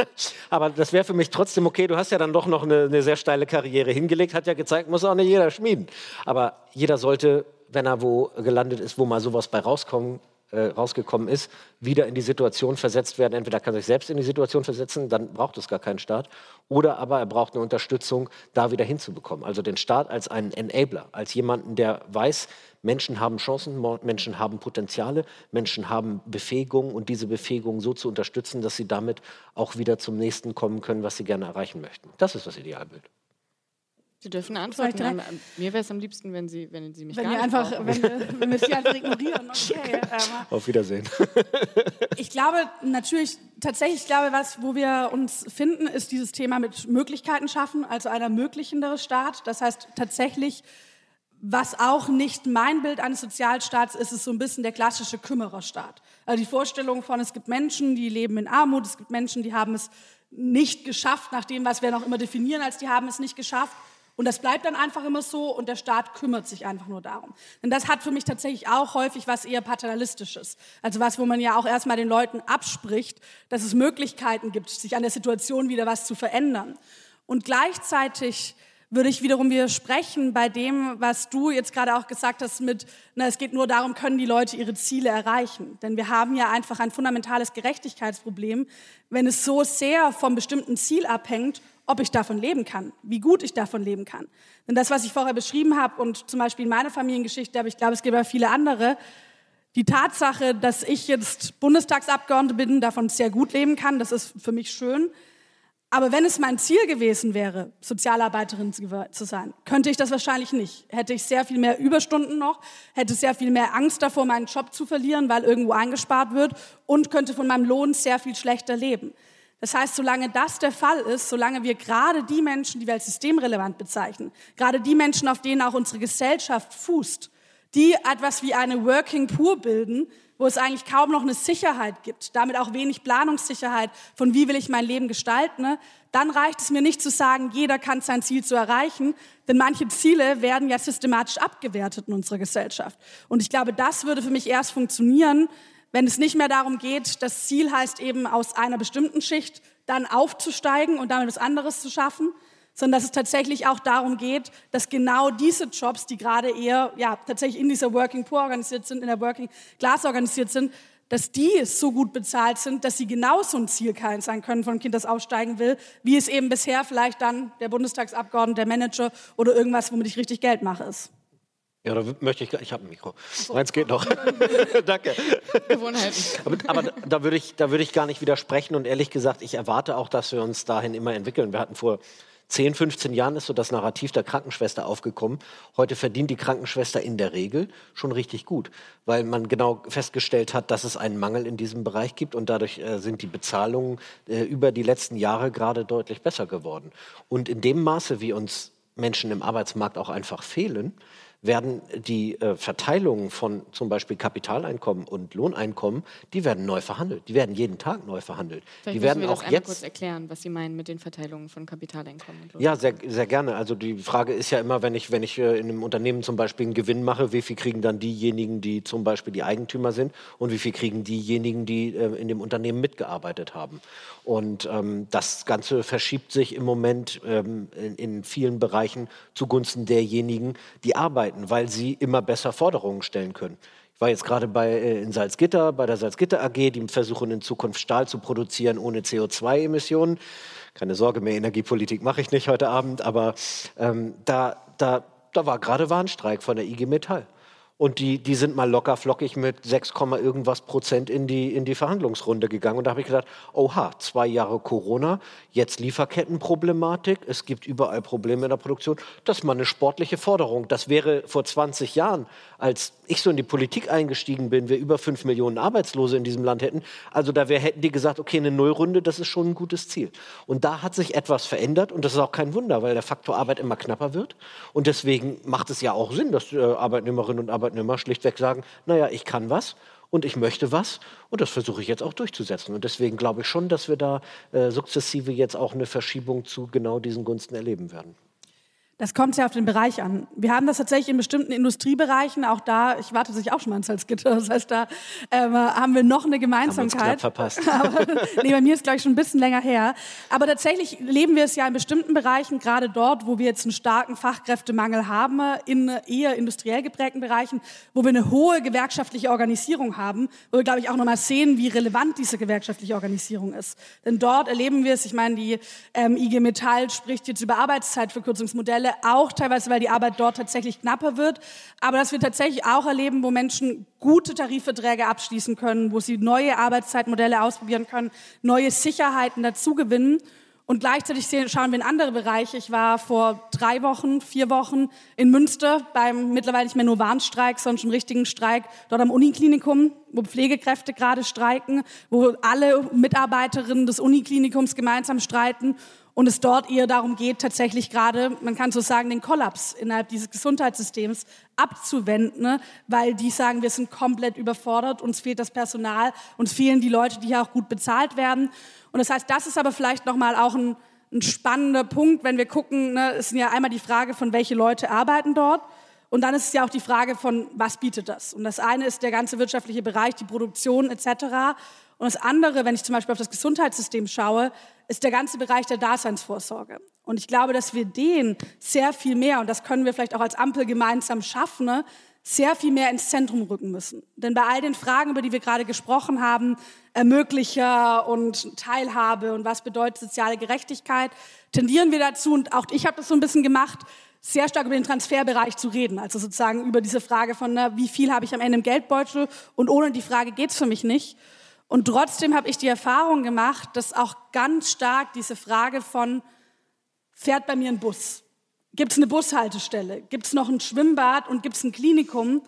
aber das wäre für mich trotzdem okay. Du hast ja dann doch noch eine, eine sehr steile Karriere hingelegt, hat ja gezeigt, muss auch nicht jeder schmieden. Aber jeder sollte, wenn er wo gelandet ist, wo mal sowas bei rauskommen äh, rausgekommen ist, wieder in die Situation versetzt werden. Entweder kann er sich selbst in die Situation versetzen, dann braucht es gar keinen Staat, oder aber er braucht eine Unterstützung, da wieder hinzubekommen. Also den Staat als einen Enabler, als jemanden, der weiß, Menschen haben Chancen, Menschen haben Potenziale, Menschen haben Befähigung und diese Befähigung so zu unterstützen, dass sie damit auch wieder zum nächsten kommen können, was sie gerne erreichen möchten. Das ist das Idealbild. Sie dürfen antworten. Am, mir wäre es am liebsten, wenn Sie, wenn Sie mich wenn gar nicht einfach, wenn wir, wenn wir Sie einfach ignorieren. Okay, Auf Wiedersehen. ich glaube natürlich, tatsächlich, ich glaube, was, wo wir uns finden, ist dieses Thema mit Möglichkeiten schaffen, also einer ermöglichendere Staat. Das heißt tatsächlich, was auch nicht mein Bild eines Sozialstaats ist, ist so ein bisschen der klassische Kümmererstaat. Also die Vorstellung von, es gibt Menschen, die leben in Armut, es gibt Menschen, die haben es nicht geschafft, nach dem, was wir noch immer definieren, als die haben es nicht geschafft. Und das bleibt dann einfach immer so und der Staat kümmert sich einfach nur darum. Denn das hat für mich tatsächlich auch häufig was eher paternalistisches. Also was, wo man ja auch erstmal den Leuten abspricht, dass es Möglichkeiten gibt, sich an der Situation wieder was zu verändern. Und gleichzeitig würde ich wiederum widersprechen bei dem, was du jetzt gerade auch gesagt hast mit, na, es geht nur darum, können die Leute ihre Ziele erreichen. Denn wir haben ja einfach ein fundamentales Gerechtigkeitsproblem, wenn es so sehr vom bestimmten Ziel abhängt, ob ich davon leben kann, wie gut ich davon leben kann. Denn das, was ich vorher beschrieben habe und zum Beispiel in meiner Familiengeschichte, aber ich glaube, es gibt auch viele andere, die Tatsache, dass ich jetzt Bundestagsabgeordnete bin, davon sehr gut leben kann, das ist für mich schön. Aber wenn es mein Ziel gewesen wäre, Sozialarbeiterin zu sein, könnte ich das wahrscheinlich nicht. Hätte ich sehr viel mehr Überstunden noch, hätte sehr viel mehr Angst davor, meinen Job zu verlieren, weil irgendwo eingespart wird und könnte von meinem Lohn sehr viel schlechter leben. Das heißt, solange das der Fall ist, solange wir gerade die Menschen, die wir als systemrelevant bezeichnen, gerade die Menschen, auf denen auch unsere Gesellschaft fußt, die etwas wie eine Working Poor bilden, wo es eigentlich kaum noch eine Sicherheit gibt, damit auch wenig Planungssicherheit von wie will ich mein Leben gestalten, ne? dann reicht es mir nicht zu sagen, jeder kann sein Ziel zu erreichen, denn manche Ziele werden ja systematisch abgewertet in unserer Gesellschaft. Und ich glaube, das würde für mich erst funktionieren, wenn es nicht mehr darum geht, das Ziel heißt eben aus einer bestimmten Schicht dann aufzusteigen und damit was anderes zu schaffen, sondern dass es tatsächlich auch darum geht, dass genau diese Jobs, die gerade eher ja tatsächlich in dieser Working Poor organisiert sind, in der Working Class organisiert sind, dass die so gut bezahlt sind, dass sie genauso ein Ziel sein können von einem Kind, das aussteigen will, wie es eben bisher vielleicht dann der Bundestagsabgeordnete, der Manager oder irgendwas, womit ich richtig Geld mache, ist. Ja, da möchte ich, ich habe ein Mikro. So. Meins geht noch. Danke. Gewohnheiten. Aber, aber, da, würde ich, da würde ich gar nicht widersprechen und ehrlich gesagt, ich erwarte auch, dass wir uns dahin immer entwickeln. Wir hatten vor 10, 15 Jahren ist so das Narrativ der Krankenschwester aufgekommen. Heute verdient die Krankenschwester in der Regel schon richtig gut, weil man genau festgestellt hat, dass es einen Mangel in diesem Bereich gibt und dadurch äh, sind die Bezahlungen äh, über die letzten Jahre gerade deutlich besser geworden. Und in dem Maße, wie uns Menschen im Arbeitsmarkt auch einfach fehlen, werden die äh, Verteilungen von zum Beispiel Kapitaleinkommen und Lohneinkommen, die werden neu verhandelt. Die werden jeden Tag neu verhandelt. Vielleicht die werden wir auch das jetzt kurz erklären, was Sie meinen mit den Verteilungen von Kapitaleinkommen. Und ja, sehr, sehr gerne. Also die Frage ist ja immer, wenn ich, wenn ich äh, in einem Unternehmen zum Beispiel einen Gewinn mache, wie viel kriegen dann diejenigen, die zum Beispiel die Eigentümer sind und wie viel kriegen diejenigen, die äh, in dem Unternehmen mitgearbeitet haben. Und ähm, das Ganze verschiebt sich im Moment ähm, in, in vielen Bereichen zugunsten derjenigen, die arbeiten, weil sie immer besser Forderungen stellen können. Ich war jetzt gerade bei, äh, in Salzgitter, bei der Salzgitter AG, die versuchen in Zukunft Stahl zu produzieren ohne CO2-Emissionen. Keine Sorge, mehr Energiepolitik mache ich nicht heute Abend, aber ähm, da, da, da war gerade Warnstreik von der IG Metall. Und die, die sind mal locker flockig mit 6, irgendwas Prozent in die, in die Verhandlungsrunde gegangen. Und da habe ich gedacht, oha, zwei Jahre Corona, jetzt Lieferkettenproblematik, es gibt überall Probleme in der Produktion. Das ist mal eine sportliche Forderung. Das wäre vor 20 Jahren, als ich so in die Politik eingestiegen bin, wir über 5 Millionen Arbeitslose in diesem Land hätten. Also da wär, hätten die gesagt, okay, eine Nullrunde, das ist schon ein gutes Ziel. Und da hat sich etwas verändert und das ist auch kein Wunder, weil der Faktor Arbeit immer knapper wird. Und deswegen macht es ja auch Sinn, dass äh, Arbeitnehmerinnen und Arbeitnehmer Arbeitnehmer schlichtweg sagen, naja, ich kann was und ich möchte was und das versuche ich jetzt auch durchzusetzen. Und deswegen glaube ich schon, dass wir da äh, sukzessive jetzt auch eine Verschiebung zu genau diesen Gunsten erleben werden. Das kommt sehr auf den Bereich an. Wir haben das tatsächlich in bestimmten Industriebereichen, auch da, ich warte sich auch schon mal ins Salzgitter, das heißt, da ähm, haben wir noch eine Gemeinsamkeit. Haben uns verpasst. Aber, nee, bei mir ist, glaube ich, schon ein bisschen länger her. Aber tatsächlich leben wir es ja in bestimmten Bereichen, gerade dort, wo wir jetzt einen starken Fachkräftemangel haben, in eher industriell geprägten Bereichen, wo wir eine hohe gewerkschaftliche Organisierung haben, wo wir, glaube ich, auch nochmal sehen, wie relevant diese gewerkschaftliche Organisierung ist. Denn dort erleben wir es, ich meine, die ähm, IG Metall spricht jetzt über Arbeitszeitverkürzungsmodelle, auch teilweise, weil die Arbeit dort tatsächlich knapper wird, aber dass wir tatsächlich auch erleben, wo Menschen gute Tarifverträge abschließen können, wo sie neue Arbeitszeitmodelle ausprobieren können, neue Sicherheiten dazugewinnen. Und gleichzeitig schauen wir in andere Bereiche. Ich war vor drei Wochen, vier Wochen in Münster beim mittlerweile nicht mehr nur Warnstreik, sondern schon richtigen Streik dort am Uniklinikum, wo Pflegekräfte gerade streiken, wo alle Mitarbeiterinnen des Uniklinikums gemeinsam streiten und es dort eher darum geht, tatsächlich gerade, man kann so sagen, den Kollaps innerhalb dieses Gesundheitssystems abzuwenden, ne? weil die sagen, wir sind komplett überfordert, uns fehlt das Personal, uns fehlen die Leute, die hier auch gut bezahlt werden. Und das heißt, das ist aber vielleicht nochmal auch ein, ein spannender Punkt, wenn wir gucken, ne? es ist ja einmal die Frage von, welche Leute arbeiten dort. Und dann ist es ja auch die Frage von, was bietet das? Und das eine ist der ganze wirtschaftliche Bereich, die Produktion etc. Und das andere, wenn ich zum Beispiel auf das Gesundheitssystem schaue, ist der ganze Bereich der Daseinsvorsorge. Und ich glaube, dass wir den sehr viel mehr, und das können wir vielleicht auch als Ampel gemeinsam schaffen, ne, sehr viel mehr ins Zentrum rücken müssen. Denn bei all den Fragen, über die wir gerade gesprochen haben, Ermöglicher und Teilhabe und was bedeutet soziale Gerechtigkeit, tendieren wir dazu, und auch ich habe das so ein bisschen gemacht, sehr stark über den Transferbereich zu reden. Also sozusagen über diese Frage von, na, wie viel habe ich am Ende im Geldbeutel und ohne die Frage geht es für mich nicht. Und trotzdem habe ich die Erfahrung gemacht, dass auch ganz stark diese Frage von, fährt bei mir ein Bus? Gibt es eine Bushaltestelle? Gibt es noch ein Schwimmbad und gibt es ein Klinikum?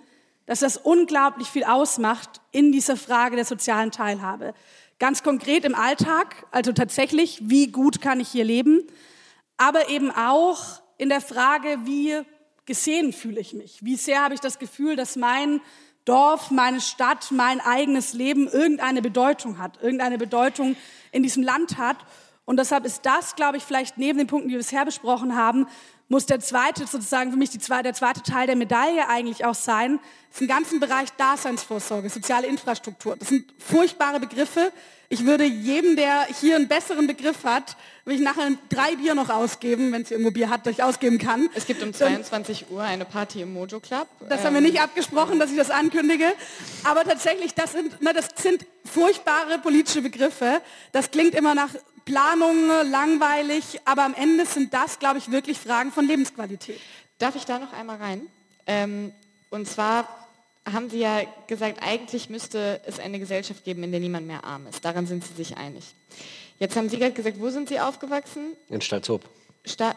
Dass das unglaublich viel ausmacht in dieser Frage der sozialen Teilhabe. Ganz konkret im Alltag, also tatsächlich, wie gut kann ich hier leben, aber eben auch in der Frage, wie gesehen fühle ich mich? Wie sehr habe ich das Gefühl, dass mein Dorf, meine Stadt, mein eigenes Leben irgendeine Bedeutung hat, irgendeine Bedeutung in diesem Land hat. Und deshalb ist das, glaube ich, vielleicht neben den Punkten, die wir bisher besprochen haben, muss der zweite, sozusagen für mich die zweite, der zweite Teil der Medaille eigentlich auch sein, ist im ganzen Bereich Daseinsvorsorge, soziale Infrastruktur. Das sind furchtbare Begriffe. Ich würde jedem, der hier einen besseren Begriff hat, will ich nachher drei Bier noch ausgeben, wenn es irgendwo Bier hat, das ich ausgeben kann. Es gibt um 22 Uhr eine Party im Mojo Club. Das ähm. haben wir nicht abgesprochen, dass ich das ankündige. Aber tatsächlich, das sind, na, das sind furchtbare politische Begriffe. Das klingt immer nach Planung, langweilig, aber am Ende sind das, glaube ich, wirklich Fragen von Lebensqualität. Darf ich da noch einmal rein? Ähm, und zwar haben Sie ja gesagt, eigentlich müsste es eine Gesellschaft geben, in der niemand mehr arm ist. Daran sind Sie sich einig. Jetzt haben Sie gerade gesagt, wo sind Sie aufgewachsen? In Stalzhoop. Sta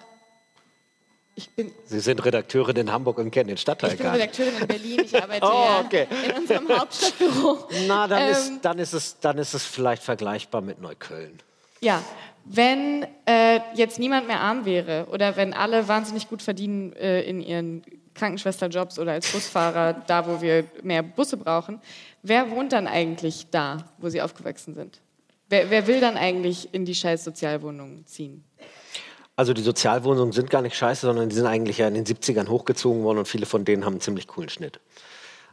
ich bin Sie sind Redakteurin in Hamburg und kennen den Stadtteil Ich bin Redakteurin in Berlin, ich arbeite oh, okay. in unserem Hauptstadtbüro. Na, dann, ähm, ist, dann, ist es, dann ist es vielleicht vergleichbar mit Neukölln. Ja, wenn äh, jetzt niemand mehr arm wäre oder wenn alle wahnsinnig gut verdienen äh, in ihren Krankenschwesterjobs oder als Busfahrer da, wo wir mehr Busse brauchen. Wer wohnt dann eigentlich da, wo sie aufgewachsen sind? Wer, wer will dann eigentlich in die scheiß Sozialwohnungen ziehen? Also die Sozialwohnungen sind gar nicht scheiße, sondern die sind eigentlich ja in den 70ern hochgezogen worden und viele von denen haben einen ziemlich coolen Schnitt.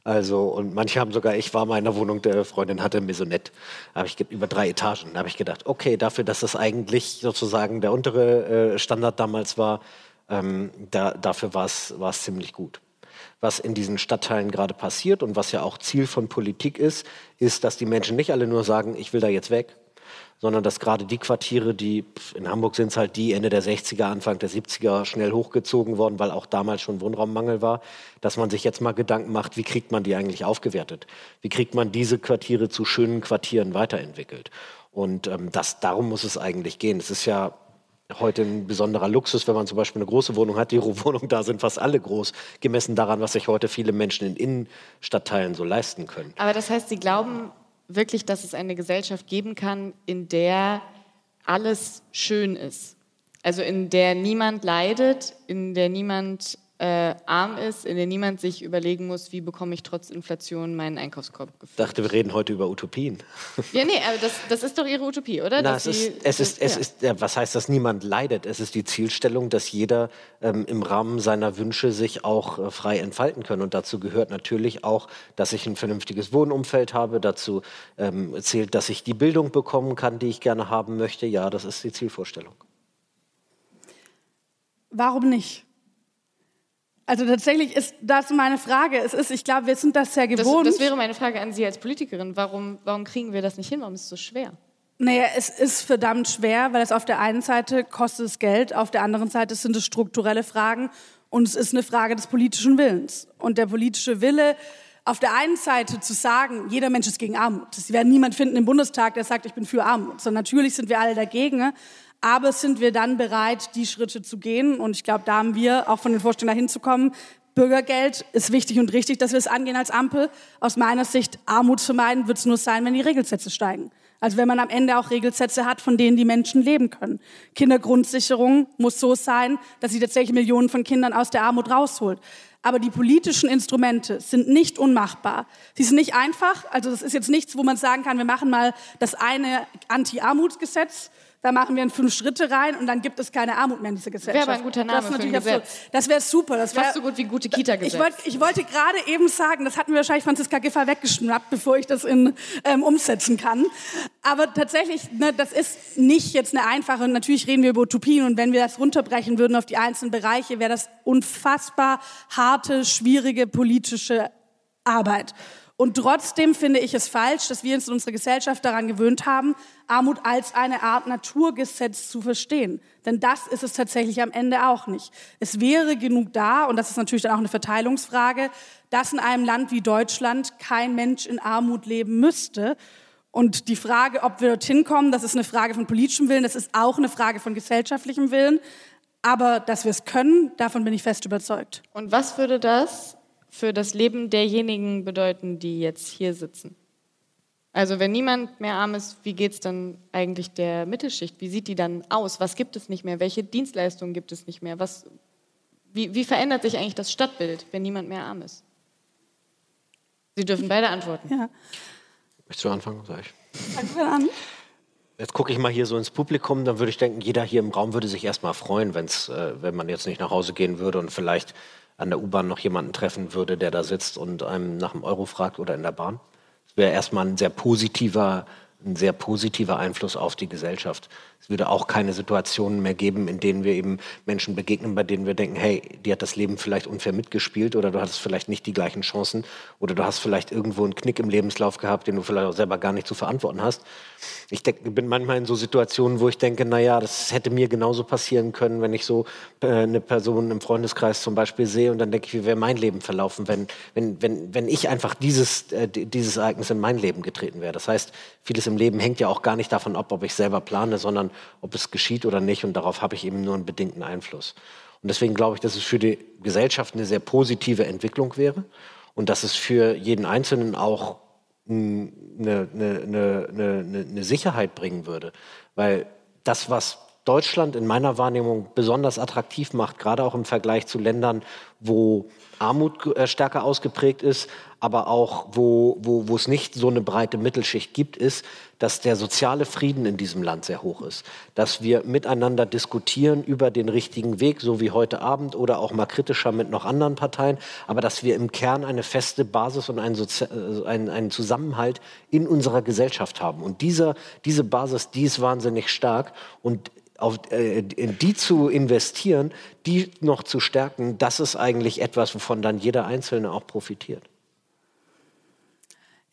Also, und manche haben sogar, ich war mal in der Wohnung, der Freundin hatte Maisonette. Da habe ich über drei Etagen. Da habe ich gedacht, okay, dafür, dass das eigentlich sozusagen der untere äh, Standard damals war, ähm, da, dafür war es ziemlich gut. Was in diesen Stadtteilen gerade passiert und was ja auch Ziel von Politik ist, ist, dass die Menschen nicht alle nur sagen, ich will da jetzt weg, sondern dass gerade die Quartiere, die in Hamburg sind es halt die Ende der 60er, Anfang der 70er schnell hochgezogen worden, weil auch damals schon Wohnraummangel war, dass man sich jetzt mal Gedanken macht, wie kriegt man die eigentlich aufgewertet? Wie kriegt man diese Quartiere zu schönen Quartieren weiterentwickelt? Und ähm, das, darum muss es eigentlich gehen. Es ist ja heute ein besonderer Luxus, wenn man zum Beispiel eine große Wohnung hat. Die Wohnungen da sind fast alle groß, gemessen daran, was sich heute viele Menschen in Innenstadtteilen so leisten können. Aber das heißt, Sie glauben, wirklich, dass es eine Gesellschaft geben kann, in der alles schön ist. Also in der niemand leidet, in der niemand äh, arm ist, in der niemand sich überlegen muss, wie bekomme ich trotz Inflation meinen Einkaufskorb gefüllt. Ich dachte, wir reden heute über Utopien. Ja, nee, aber das, das ist doch Ihre Utopie, oder? Na, es ist, es ist, es ist, ja, was heißt, dass niemand leidet? Es ist die Zielstellung, dass jeder ähm, im Rahmen seiner Wünsche sich auch äh, frei entfalten kann. Und dazu gehört natürlich auch, dass ich ein vernünftiges Wohnumfeld habe. Dazu ähm, zählt, dass ich die Bildung bekommen kann, die ich gerne haben möchte. Ja, das ist die Zielvorstellung. Warum nicht? Also tatsächlich ist das meine Frage. Es ist, ich glaube, wir sind das sehr gewohnt. Das, das, wäre meine Frage an Sie als Politikerin. Warum, warum kriegen wir das nicht hin? Warum ist es so schwer? Naja, es ist verdammt schwer, weil es auf der einen Seite kostet es Geld, auf der anderen Seite sind es strukturelle Fragen und es ist eine Frage des politischen Willens. Und der politische Wille, auf der einen Seite zu sagen, jeder Mensch ist gegen Armut. Sie werden niemand finden im Bundestag, der sagt, ich bin für Armut. So natürlich sind wir alle dagegen. Aber sind wir dann bereit, die Schritte zu gehen? Und ich glaube, da haben wir auch von den Vorstellungen hinzukommen. Bürgergeld ist wichtig und richtig, dass wir es angehen als Ampel. Aus meiner Sicht, Armut zu meiden, wird es nur sein, wenn die Regelsätze steigen. Also wenn man am Ende auch Regelsätze hat, von denen die Menschen leben können. Kindergrundsicherung muss so sein, dass sie tatsächlich Millionen von Kindern aus der Armut rausholt. Aber die politischen Instrumente sind nicht unmachbar. Sie sind nicht einfach. Also das ist jetzt nichts, wo man sagen kann, wir machen mal das eine Anti-Armutsgesetz da machen wir in fünf Schritte rein und dann gibt es keine Armut mehr in dieser Gesellschaft. Wäre aber ein guter Name das für ein Gesetz. Das wäre super. Das wäre so gut wie gute Kita-Gesetz. Ich, wollt, ich wollte gerade eben sagen, das hatten wir wahrscheinlich Franziska Giffer weggeschnappt, bevor ich das in, ähm, umsetzen kann. Aber tatsächlich, ne, das ist nicht jetzt eine einfache, natürlich reden wir über Utopien und wenn wir das runterbrechen würden auf die einzelnen Bereiche, wäre das unfassbar harte, schwierige politische Arbeit. Und trotzdem finde ich es falsch, dass wir uns in unserer Gesellschaft daran gewöhnt haben, Armut als eine Art Naturgesetz zu verstehen. Denn das ist es tatsächlich am Ende auch nicht. Es wäre genug da, und das ist natürlich dann auch eine Verteilungsfrage, dass in einem Land wie Deutschland kein Mensch in Armut leben müsste. Und die Frage, ob wir dorthin kommen, das ist eine Frage von politischem Willen, das ist auch eine Frage von gesellschaftlichem Willen. Aber dass wir es können, davon bin ich fest überzeugt. Und was würde das für das Leben derjenigen bedeuten, die jetzt hier sitzen? Also wenn niemand mehr arm ist, wie geht es dann eigentlich der Mittelschicht? Wie sieht die dann aus? Was gibt es nicht mehr? Welche Dienstleistungen gibt es nicht mehr? Was, wie, wie verändert sich eigentlich das Stadtbild, wenn niemand mehr arm ist? Sie dürfen beide antworten. Ja. Möchtest du anfangen? Sag ich. Fangen an. Jetzt gucke ich mal hier so ins Publikum, dann würde ich denken, jeder hier im Raum würde sich erstmal freuen, wenn's, äh, wenn man jetzt nicht nach Hause gehen würde und vielleicht an der U-Bahn noch jemanden treffen würde, der da sitzt und einem nach dem Euro fragt oder in der Bahn. Das wäre erstmal ein sehr positiver, ein sehr positiver Einfluss auf die Gesellschaft. Es würde auch keine Situationen mehr geben, in denen wir eben Menschen begegnen, bei denen wir denken, hey, die hat das Leben vielleicht unfair mitgespielt oder du hattest vielleicht nicht die gleichen Chancen oder du hast vielleicht irgendwo einen Knick im Lebenslauf gehabt, den du vielleicht auch selber gar nicht zu verantworten hast. Ich denk, bin manchmal in so Situationen, wo ich denke, naja, das hätte mir genauso passieren können, wenn ich so äh, eine Person im Freundeskreis zum Beispiel sehe und dann denke ich, wie wäre mein Leben verlaufen, wenn, wenn, wenn, wenn ich einfach dieses, äh, dieses Ereignis in mein Leben getreten wäre. Das heißt, vieles im Leben hängt ja auch gar nicht davon ab, ob ich selber plane, sondern ob es geschieht oder nicht. Und darauf habe ich eben nur einen bedingten Einfluss. Und deswegen glaube ich, dass es für die Gesellschaft eine sehr positive Entwicklung wäre und dass es für jeden Einzelnen auch eine, eine, eine, eine Sicherheit bringen würde. Weil das, was Deutschland in meiner Wahrnehmung besonders attraktiv macht, gerade auch im Vergleich zu Ländern, wo Armut äh, stärker ausgeprägt ist, aber auch wo, wo, wo es nicht so eine breite Mittelschicht gibt, ist, dass der soziale Frieden in diesem Land sehr hoch ist. Dass wir miteinander diskutieren über den richtigen Weg, so wie heute Abend oder auch mal kritischer mit noch anderen Parteien, aber dass wir im Kern eine feste Basis und einen, Sozi äh, einen, einen Zusammenhalt in unserer Gesellschaft haben. Und dieser, diese Basis, die ist wahnsinnig stark und auf, äh, die zu investieren, die noch zu stärken, das ist eigentlich etwas, wovon dann jeder Einzelne auch profitiert.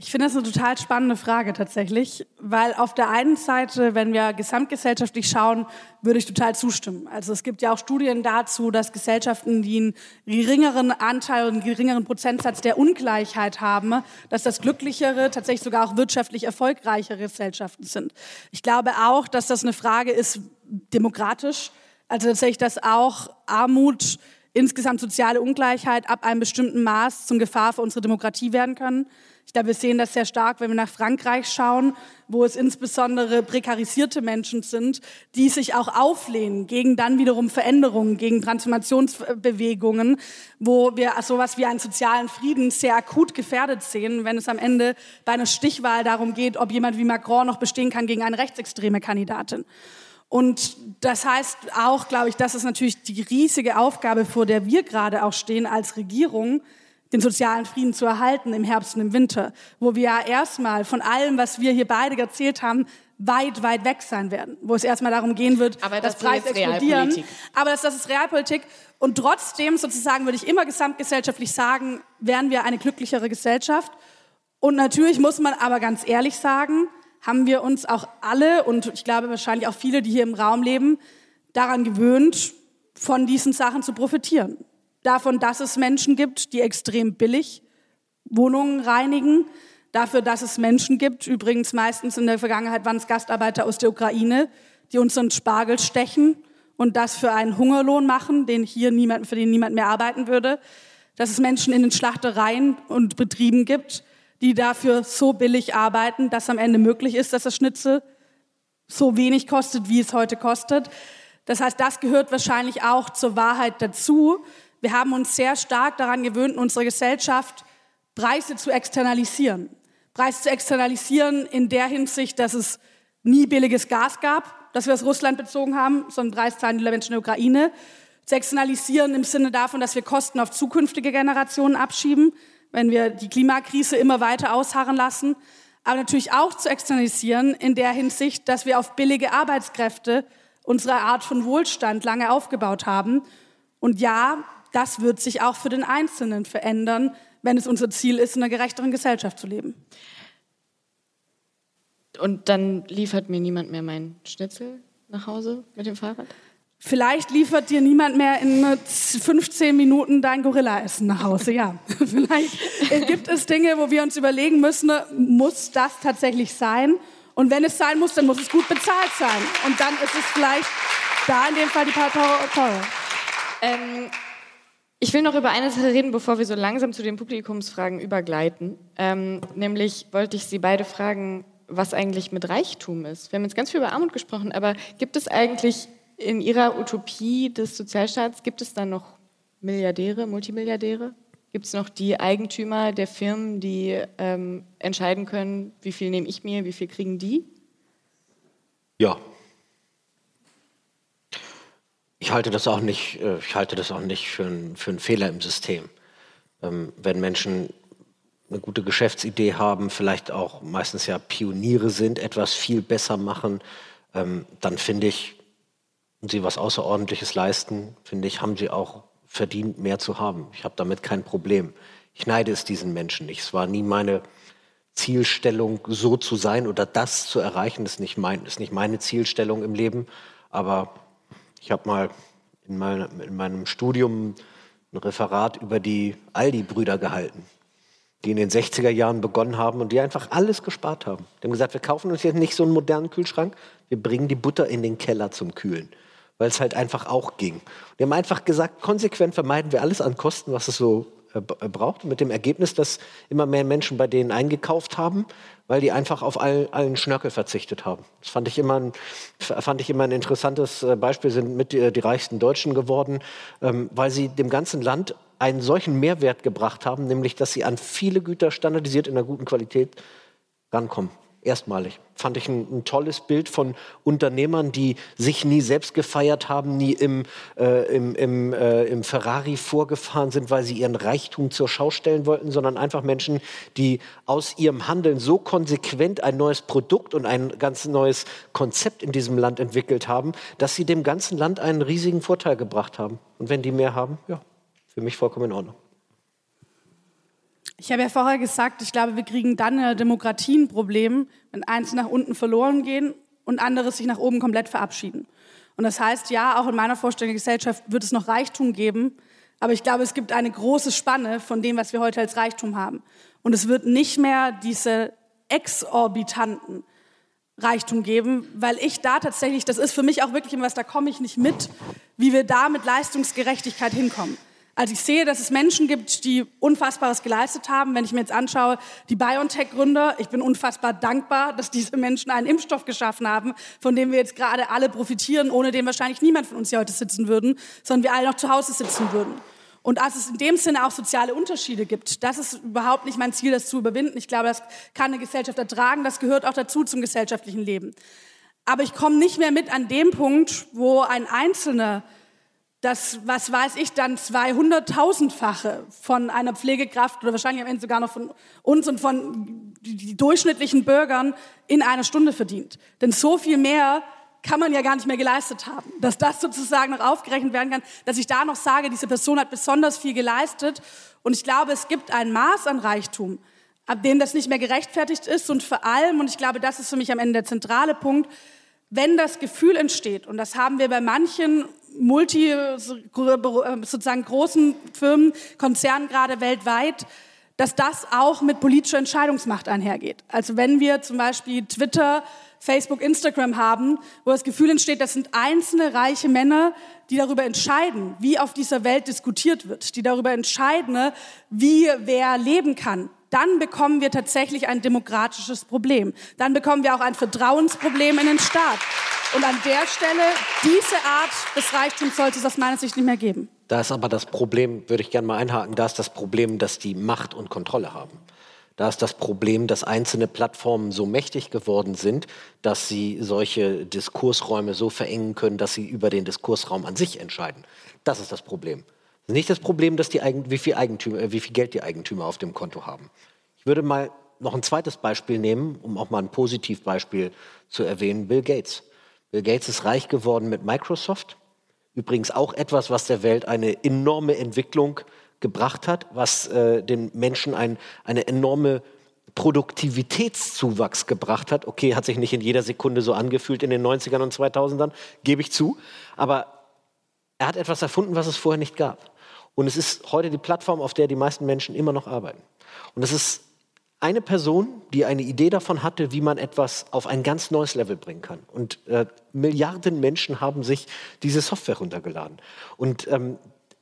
Ich finde das eine total spannende Frage tatsächlich, weil auf der einen Seite, wenn wir gesamtgesellschaftlich schauen, würde ich total zustimmen. Also es gibt ja auch Studien dazu, dass Gesellschaften, die einen geringeren Anteil und einen geringeren Prozentsatz der Ungleichheit haben, dass das glücklichere, tatsächlich sogar auch wirtschaftlich erfolgreichere Gesellschaften sind. Ich glaube auch, dass das eine Frage ist, demokratisch, also tatsächlich, dass auch Armut, insgesamt soziale Ungleichheit ab einem bestimmten Maß zum Gefahr für unsere Demokratie werden können. Ich glaube, wir sehen das sehr stark, wenn wir nach Frankreich schauen, wo es insbesondere prekarisierte Menschen sind, die sich auch auflehnen gegen dann wiederum Veränderungen, gegen Transformationsbewegungen, wo wir sowas wie einen sozialen Frieden sehr akut gefährdet sehen, wenn es am Ende bei einer Stichwahl darum geht, ob jemand wie Macron noch bestehen kann gegen eine rechtsextreme Kandidatin. Und das heißt auch, glaube ich, das ist natürlich die riesige Aufgabe, vor der wir gerade auch stehen als Regierung, den sozialen Frieden zu erhalten im Herbst und im Winter, wo wir ja erstmal von allem, was wir hier beide erzählt haben, weit, weit weg sein werden, wo es erstmal darum gehen wird, Aber dass das Preise explodieren. Realpolitik. Aber das, das ist Realpolitik. Und trotzdem sozusagen würde ich immer gesamtgesellschaftlich sagen, wären wir eine glücklichere Gesellschaft. Und natürlich muss man aber ganz ehrlich sagen, haben wir uns auch alle und ich glaube wahrscheinlich auch viele, die hier im Raum leben, daran gewöhnt, von diesen Sachen zu profitieren davon, dass es Menschen gibt, die extrem billig Wohnungen reinigen, dafür, dass es Menschen gibt, übrigens meistens in der Vergangenheit waren es Gastarbeiter aus der Ukraine, die unseren Spargel stechen und das für einen Hungerlohn machen, den hier niemand, für den niemand mehr arbeiten würde, dass es Menschen in den Schlachtereien und Betrieben gibt, die dafür so billig arbeiten, dass am Ende möglich ist, dass das Schnitzel so wenig kostet, wie es heute kostet. Das heißt, das gehört wahrscheinlich auch zur Wahrheit dazu, wir haben uns sehr stark daran gewöhnt, in unserer Gesellschaft Preise zu externalisieren. Preise zu externalisieren in der Hinsicht, dass es nie billiges Gas gab, dass wir aus Russland bezogen haben, sondern Preis zahlen die Menschen in der Ukraine. Zu externalisieren im Sinne davon, dass wir Kosten auf zukünftige Generationen abschieben, wenn wir die Klimakrise immer weiter ausharren lassen. Aber natürlich auch zu externalisieren in der Hinsicht, dass wir auf billige Arbeitskräfte unsere Art von Wohlstand lange aufgebaut haben. Und ja, das wird sich auch für den Einzelnen verändern, wenn es unser Ziel ist, in einer gerechteren Gesellschaft zu leben. Und dann liefert mir niemand mehr meinen Schnitzel nach Hause mit dem Fahrrad? Vielleicht liefert dir niemand mehr in 15 Minuten dein Gorilla-Essen nach Hause, ja. Vielleicht gibt es Dinge, wo wir uns überlegen müssen, muss das tatsächlich sein? Und wenn es sein muss, dann muss es gut bezahlt sein. Und dann ist es vielleicht da in dem Fall die paar teurer. Ähm, ich will noch über eine Sache reden, bevor wir so langsam zu den Publikumsfragen übergleiten. Ähm, nämlich wollte ich Sie beide fragen, was eigentlich mit Reichtum ist. Wir haben jetzt ganz viel über Armut gesprochen, aber gibt es eigentlich in Ihrer Utopie des Sozialstaats, gibt es da noch Milliardäre, Multimilliardäre? Gibt es noch die Eigentümer der Firmen, die ähm, entscheiden können, wie viel nehme ich mir, wie viel kriegen die? Ja, ich halte das auch nicht, äh, ich halte das auch nicht für, ein, für einen Fehler im System. Ähm, wenn Menschen eine gute Geschäftsidee haben, vielleicht auch meistens ja Pioniere sind, etwas viel besser machen, ähm, dann finde ich, und sie was Außerordentliches leisten, finde ich, haben sie auch verdient, mehr zu haben. Ich habe damit kein Problem. Ich neide es diesen Menschen nicht. Es war nie meine Zielstellung, so zu sein oder das zu erreichen. Das ist nicht, mein, ist nicht meine Zielstellung im Leben. Aber ich habe mal in, meine, in meinem Studium ein Referat über die Aldi-Brüder gehalten, die in den 60er Jahren begonnen haben und die einfach alles gespart haben. Die haben gesagt, wir kaufen uns jetzt nicht so einen modernen Kühlschrank, wir bringen die Butter in den Keller zum Kühlen, weil es halt einfach auch ging. Die haben einfach gesagt, konsequent vermeiden wir alles an Kosten, was es so äh, braucht. Mit dem Ergebnis, dass immer mehr Menschen bei denen eingekauft haben, weil die einfach auf all, allen Schnörkel verzichtet haben. Das fand ich immer ein, fand ich immer ein interessantes äh, Beispiel, sind mit die, die reichsten Deutschen geworden, ähm, weil sie dem ganzen Land einen solchen Mehrwert gebracht haben, nämlich dass sie an viele Güter standardisiert in einer guten Qualität rankommen erstmalig. Fand ich ein, ein, tolles Bild von Unternehmern, die sich nie selbst gefeiert haben, nie im, äh, im, im, äh, im Ferrari vorgefahren sind, weil sie ihren Reichtum zur Schau stellen wollten, sondern einfach Menschen, die aus ihrem Handeln so konsequent ein neues Produkt und ein ganz neues Konzept in diesem Land entwickelt haben, dass sie dem ganzen Land einen riesigen Vorteil gebracht haben. Und wenn die mehr haben, ja, für mich vollkommen in Ordnung. Ich habe ja vorher gesagt, ich glaube, wir kriegen dann eine Demokratie ein Problem, wenn eins nach unten verloren gehen und andere sich nach oben komplett verabschieden. Und das heißt, ja, auch in meiner Vorstellung der Gesellschaft wird es noch Reichtum geben, aber ich glaube, es gibt eine große Spanne von dem, was wir heute als Reichtum haben. Und es wird nicht mehr diese exorbitanten Reichtum geben, weil ich da tatsächlich, das ist für mich auch wirklich was, da komme ich nicht mit, wie wir da mit Leistungsgerechtigkeit hinkommen. Also ich sehe, dass es Menschen gibt, die Unfassbares geleistet haben. Wenn ich mir jetzt anschaue, die BioNTech-Gründer, ich bin unfassbar dankbar, dass diese Menschen einen Impfstoff geschaffen haben, von dem wir jetzt gerade alle profitieren, ohne den wahrscheinlich niemand von uns hier heute sitzen würden, sondern wir alle noch zu Hause sitzen würden. Und dass es in dem Sinne auch soziale Unterschiede gibt, das ist überhaupt nicht mein Ziel, das zu überwinden. Ich glaube, das kann eine Gesellschaft ertragen, das gehört auch dazu zum gesellschaftlichen Leben. Aber ich komme nicht mehr mit an dem Punkt, wo ein Einzelner das, was weiß ich, dann 200.000-fache von einer Pflegekraft oder wahrscheinlich am Ende sogar noch von uns und von die durchschnittlichen Bürgern in einer Stunde verdient. Denn so viel mehr kann man ja gar nicht mehr geleistet haben. Dass das sozusagen noch aufgerechnet werden kann, dass ich da noch sage, diese Person hat besonders viel geleistet. Und ich glaube, es gibt ein Maß an Reichtum, ab dem das nicht mehr gerechtfertigt ist. Und vor allem, und ich glaube, das ist für mich am Ende der zentrale Punkt, wenn das Gefühl entsteht, und das haben wir bei manchen multi, sozusagen großen Firmen, Konzernen gerade weltweit, dass das auch mit politischer Entscheidungsmacht einhergeht. Also wenn wir zum Beispiel Twitter, Facebook, Instagram haben, wo das Gefühl entsteht, das sind einzelne reiche Männer, die darüber entscheiden, wie auf dieser Welt diskutiert wird, die darüber entscheiden, wie wer leben kann, dann bekommen wir tatsächlich ein demokratisches Problem. Dann bekommen wir auch ein Vertrauensproblem in den Staat. Und an der Stelle, diese Art des Reichtums sollte es aus meiner Sicht nicht mehr geben. Da ist aber das Problem, würde ich gerne mal einhaken, da ist das Problem, dass die Macht und Kontrolle haben. Da ist das Problem, dass einzelne Plattformen so mächtig geworden sind, dass sie solche Diskursräume so verengen können, dass sie über den Diskursraum an sich entscheiden. Das ist das Problem. Nicht das Problem, dass die Eigen, wie, viel Eigentümer, äh, wie viel Geld die Eigentümer auf dem Konto haben. Ich würde mal noch ein zweites Beispiel nehmen, um auch mal ein Positivbeispiel zu erwähnen. Bill Gates. Bill Gates ist reich geworden mit Microsoft. Übrigens auch etwas, was der Welt eine enorme Entwicklung gebracht hat, was äh, den Menschen ein, eine enorme Produktivitätszuwachs gebracht hat. Okay, hat sich nicht in jeder Sekunde so angefühlt in den 90ern und 2000ern, gebe ich zu. Aber er hat etwas erfunden, was es vorher nicht gab. Und es ist heute die Plattform, auf der die meisten Menschen immer noch arbeiten. Und es ist eine Person, die eine Idee davon hatte, wie man etwas auf ein ganz neues Level bringen kann. Und äh, Milliarden Menschen haben sich diese Software runtergeladen. Und ähm,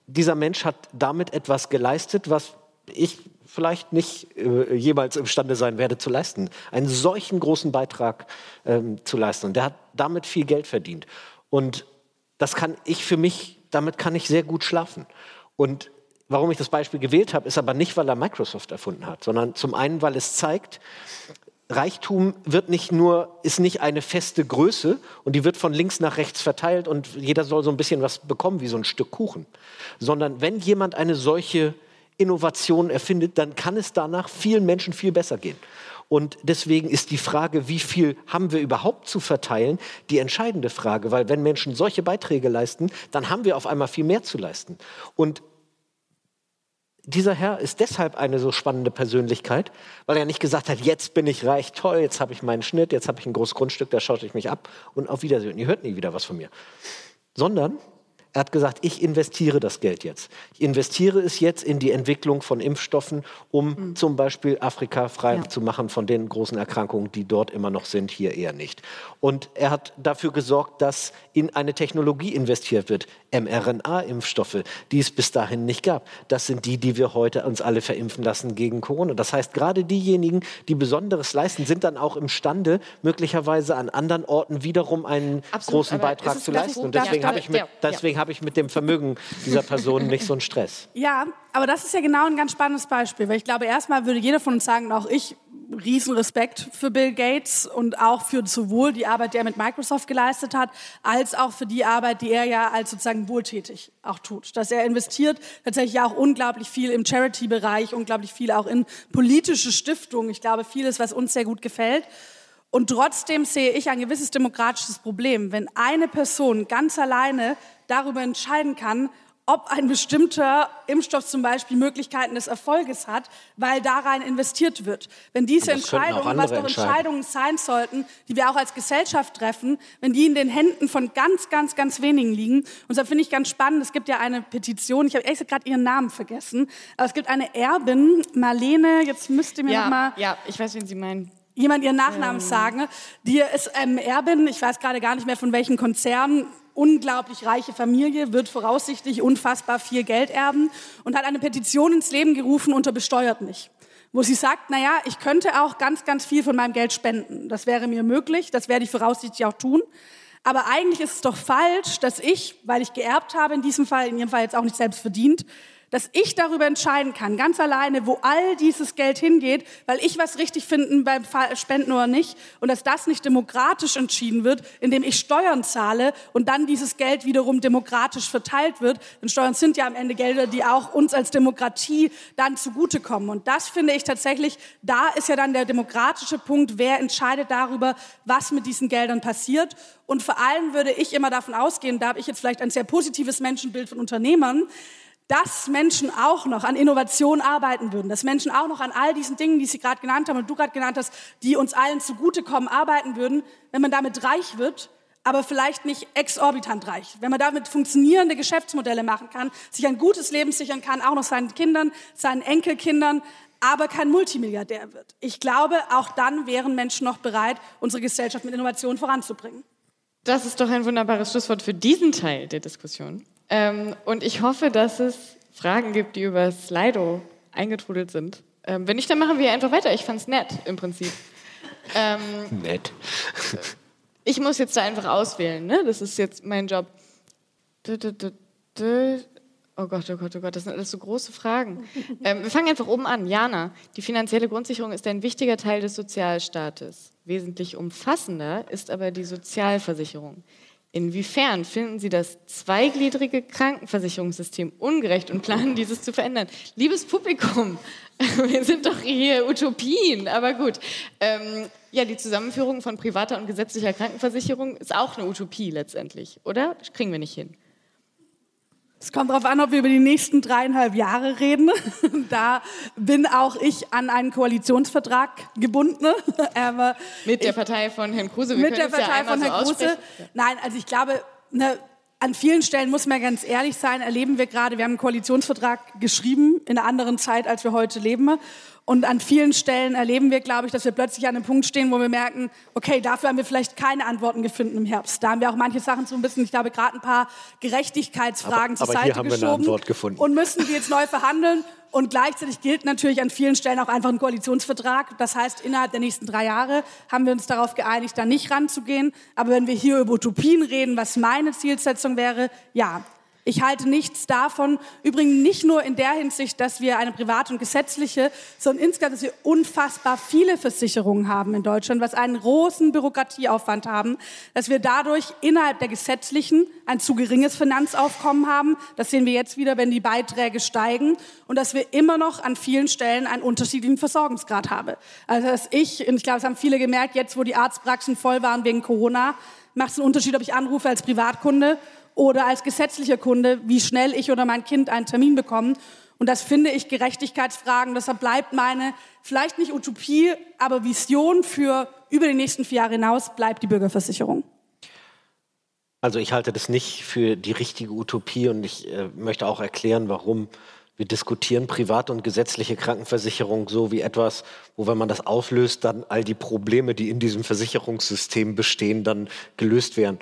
dieser Mensch hat damit etwas geleistet, was ich vielleicht nicht äh, jemals imstande sein werde zu leisten. Einen solchen großen Beitrag ähm, zu leisten. Und der hat damit viel Geld verdient. Und das kann ich für mich, damit kann ich sehr gut schlafen. Und warum ich das Beispiel gewählt habe, ist aber nicht, weil er Microsoft erfunden hat, sondern zum einen, weil es zeigt, Reichtum wird nicht nur, ist nicht eine feste Größe und die wird von links nach rechts verteilt und jeder soll so ein bisschen was bekommen wie so ein Stück Kuchen, sondern wenn jemand eine solche Innovation erfindet, dann kann es danach vielen Menschen viel besser gehen. Und deswegen ist die Frage, wie viel haben wir überhaupt zu verteilen, die entscheidende Frage, weil wenn Menschen solche Beiträge leisten, dann haben wir auf einmal viel mehr zu leisten. Und dieser Herr ist deshalb eine so spannende Persönlichkeit, weil er nicht gesagt hat, jetzt bin ich reich, toll, jetzt habe ich meinen Schnitt, jetzt habe ich ein großes Grundstück, da schaute ich mich ab und auf Wiedersehen. Ihr hört nie wieder was von mir. Sondern Er hat gesagt, ich investiere das Geld jetzt. Ich investiere es jetzt in die Entwicklung von Impfstoffen, um mhm. zum Beispiel Afrika frei ja. zu machen von den großen Erkrankungen, die dort immer noch sind, hier eher nicht. Und er hat dafür gesorgt, dass in eine Technologie investiert wird, mRNA-Impfstoffe, die es bis dahin nicht gab. Das sind die, die wir heute uns alle verimpfen lassen gegen Corona. Das heißt, gerade diejenigen, die Besonderes leisten, sind dann auch imstande, möglicherweise an anderen Orten wiederum einen Absolut, großen Beitrag zu leisten. Und deswegen habe ich, mit, deswegen hab ich mit dem Vermögen dieser Person nicht so einen Stress. Ja, aber das ist ja genau ein ganz spannendes Beispiel, weil ich glaube, erstmal würde jeder von uns sagen, auch ich, Riesenrespekt für Bill Gates und auch für sowohl die Arbeit, die er mit Microsoft geleistet hat, als auch für die Arbeit, die er ja als sozusagen wohltätig auch tut. Dass er investiert tatsächlich auch unglaublich viel im Charity-Bereich, unglaublich viel auch in politische Stiftungen. Ich glaube, vieles, was uns sehr gut gefällt. Und trotzdem sehe ich ein gewisses demokratisches Problem, wenn eine Person ganz alleine darüber entscheiden kann, ob ein bestimmter Impfstoff zum Beispiel Möglichkeiten des Erfolges hat, weil da rein investiert wird. Wenn diese Entscheidungen, was doch Entscheidungen sein sollten, die wir auch als Gesellschaft treffen, wenn die in den Händen von ganz, ganz, ganz wenigen liegen. Und da finde ich ganz spannend, es gibt ja eine Petition, ich habe echt gerade ihren Namen vergessen, aber es gibt eine Erbin, Marlene, jetzt müsst ihr mir ja, noch mal... Ja, ich weiß, wen Sie meinen jemand ihren Nachnamen sagen. Die ist ähm, Erbin, ich weiß gerade gar nicht mehr von welchem Konzern, unglaublich reiche Familie, wird voraussichtlich unfassbar viel Geld erben und hat eine Petition ins Leben gerufen unter Besteuert mich wo sie sagt, naja, ich könnte auch ganz, ganz viel von meinem Geld spenden. Das wäre mir möglich, das werde ich voraussichtlich auch tun. Aber eigentlich ist es doch falsch, dass ich, weil ich geerbt habe, in diesem Fall, in ihrem Fall jetzt auch nicht selbst verdient, dass ich darüber entscheiden kann, ganz alleine, wo all dieses Geld hingeht, weil ich was richtig finde beim Spenden oder nicht und dass das nicht demokratisch entschieden wird, indem ich Steuern zahle und dann dieses Geld wiederum demokratisch verteilt wird. Denn Steuern sind ja am Ende Gelder, die auch uns als Demokratie dann zugutekommen. Und das finde ich tatsächlich, da ist ja dann der demokratische Punkt, wer entscheidet darüber, was mit diesen Geldern passiert. Und vor allem würde ich immer davon ausgehen, da habe ich jetzt vielleicht ein sehr positives Menschenbild von Unternehmern, dass Menschen auch noch an Innovation arbeiten würden, dass Menschen auch noch an all diesen Dingen, die Sie gerade genannt haben und du gerade genannt hast, die uns allen zugutekommen, arbeiten würden, wenn man damit reich wird, aber vielleicht nicht exorbitant reich. Wenn man damit funktionierende Geschäftsmodelle machen kann, sich ein gutes Leben sichern kann, auch noch seinen Kindern, seinen Enkelkindern, aber kein Multimilliardär wird. Ich glaube, auch dann wären Menschen noch bereit, unsere Gesellschaft mit Innovation voranzubringen. Das ist doch ein wunderbares Schlusswort für diesen Teil der Diskussion. Ähm, und ich hoffe, dass es Fragen gibt, die über Slido eingetrudelt sind. Ähm, wenn nicht, dann machen wir einfach weiter. Ich fand es nett im Prinzip. Ähm, nett. ich muss jetzt da einfach auswählen. Ne? Das ist jetzt mein Job. Oh Gott, oh Gott, oh Gott, das sind alles so große Fragen. Ähm, wir fangen einfach oben an. Jana, die finanzielle Grundsicherung ist ein wichtiger Teil des Sozialstaates. Wesentlich umfassender ist aber die Sozialversicherung. Inwiefern finden Sie das zweigliedrige Krankenversicherungssystem ungerecht und planen dieses zu verändern? Liebes Publikum, wir sind doch hier Utopien, aber gut. Ähm, ja, die Zusammenführung von privater und gesetzlicher Krankenversicherung ist auch eine Utopie letztendlich, oder? Das kriegen wir nicht hin. Es kommt darauf an, ob wir über die nächsten dreieinhalb Jahre reden. da bin auch ich an einen Koalitionsvertrag gebunden. mit der Partei von Herrn Kruse. Wir mit der Partei ja von Herrn so Kruse. Nein, also ich glaube, ne, an vielen Stellen muss man ganz ehrlich sein, erleben wir gerade, wir haben einen Koalitionsvertrag geschrieben in einer anderen Zeit, als wir heute leben. Und an vielen Stellen erleben wir, glaube ich, dass wir plötzlich an einem Punkt stehen, wo wir merken, okay, dafür haben wir vielleicht keine Antworten gefunden im Herbst. Da haben wir auch manche Sachen so ein bisschen, ich glaube, gerade ein paar Gerechtigkeitsfragen aber, zur aber Seite haben geschoben und müssen die jetzt neu verhandeln. Und gleichzeitig gilt natürlich an vielen Stellen auch einfach ein Koalitionsvertrag. Das heißt, innerhalb der nächsten drei Jahre haben wir uns darauf geeinigt, da nicht ranzugehen. Aber wenn wir hier über Utopien reden, was meine Zielsetzung wäre, ja, ich halte nichts davon, übrigens nicht nur in der Hinsicht, dass wir eine private und gesetzliche, sondern insgesamt, dass wir unfassbar viele Versicherungen haben in Deutschland, was einen großen Bürokratieaufwand haben, dass wir dadurch innerhalb der gesetzlichen ein zu geringes Finanzaufkommen haben. Das sehen wir jetzt wieder, wenn die Beiträge steigen und dass wir immer noch an vielen Stellen einen unterschiedlichen Versorgungsgrad haben. Also dass ich, und ich glaube, es haben viele gemerkt, jetzt wo die Arztpraxen voll waren wegen Corona, macht es einen Unterschied, ob ich anrufe als Privatkunde oder als gesetzlicher Kunde, wie schnell ich oder mein Kind einen Termin bekommen. Und das finde ich Gerechtigkeitsfragen. Deshalb bleibt meine, vielleicht nicht Utopie, aber Vision für über die nächsten vier Jahre hinaus, bleibt die Bürgerversicherung. Also ich halte das nicht für die richtige Utopie und ich äh, möchte auch erklären, warum wir diskutieren private und gesetzliche Krankenversicherung so wie etwas, wo wenn man das auflöst, dann all die Probleme, die in diesem Versicherungssystem bestehen, dann gelöst werden.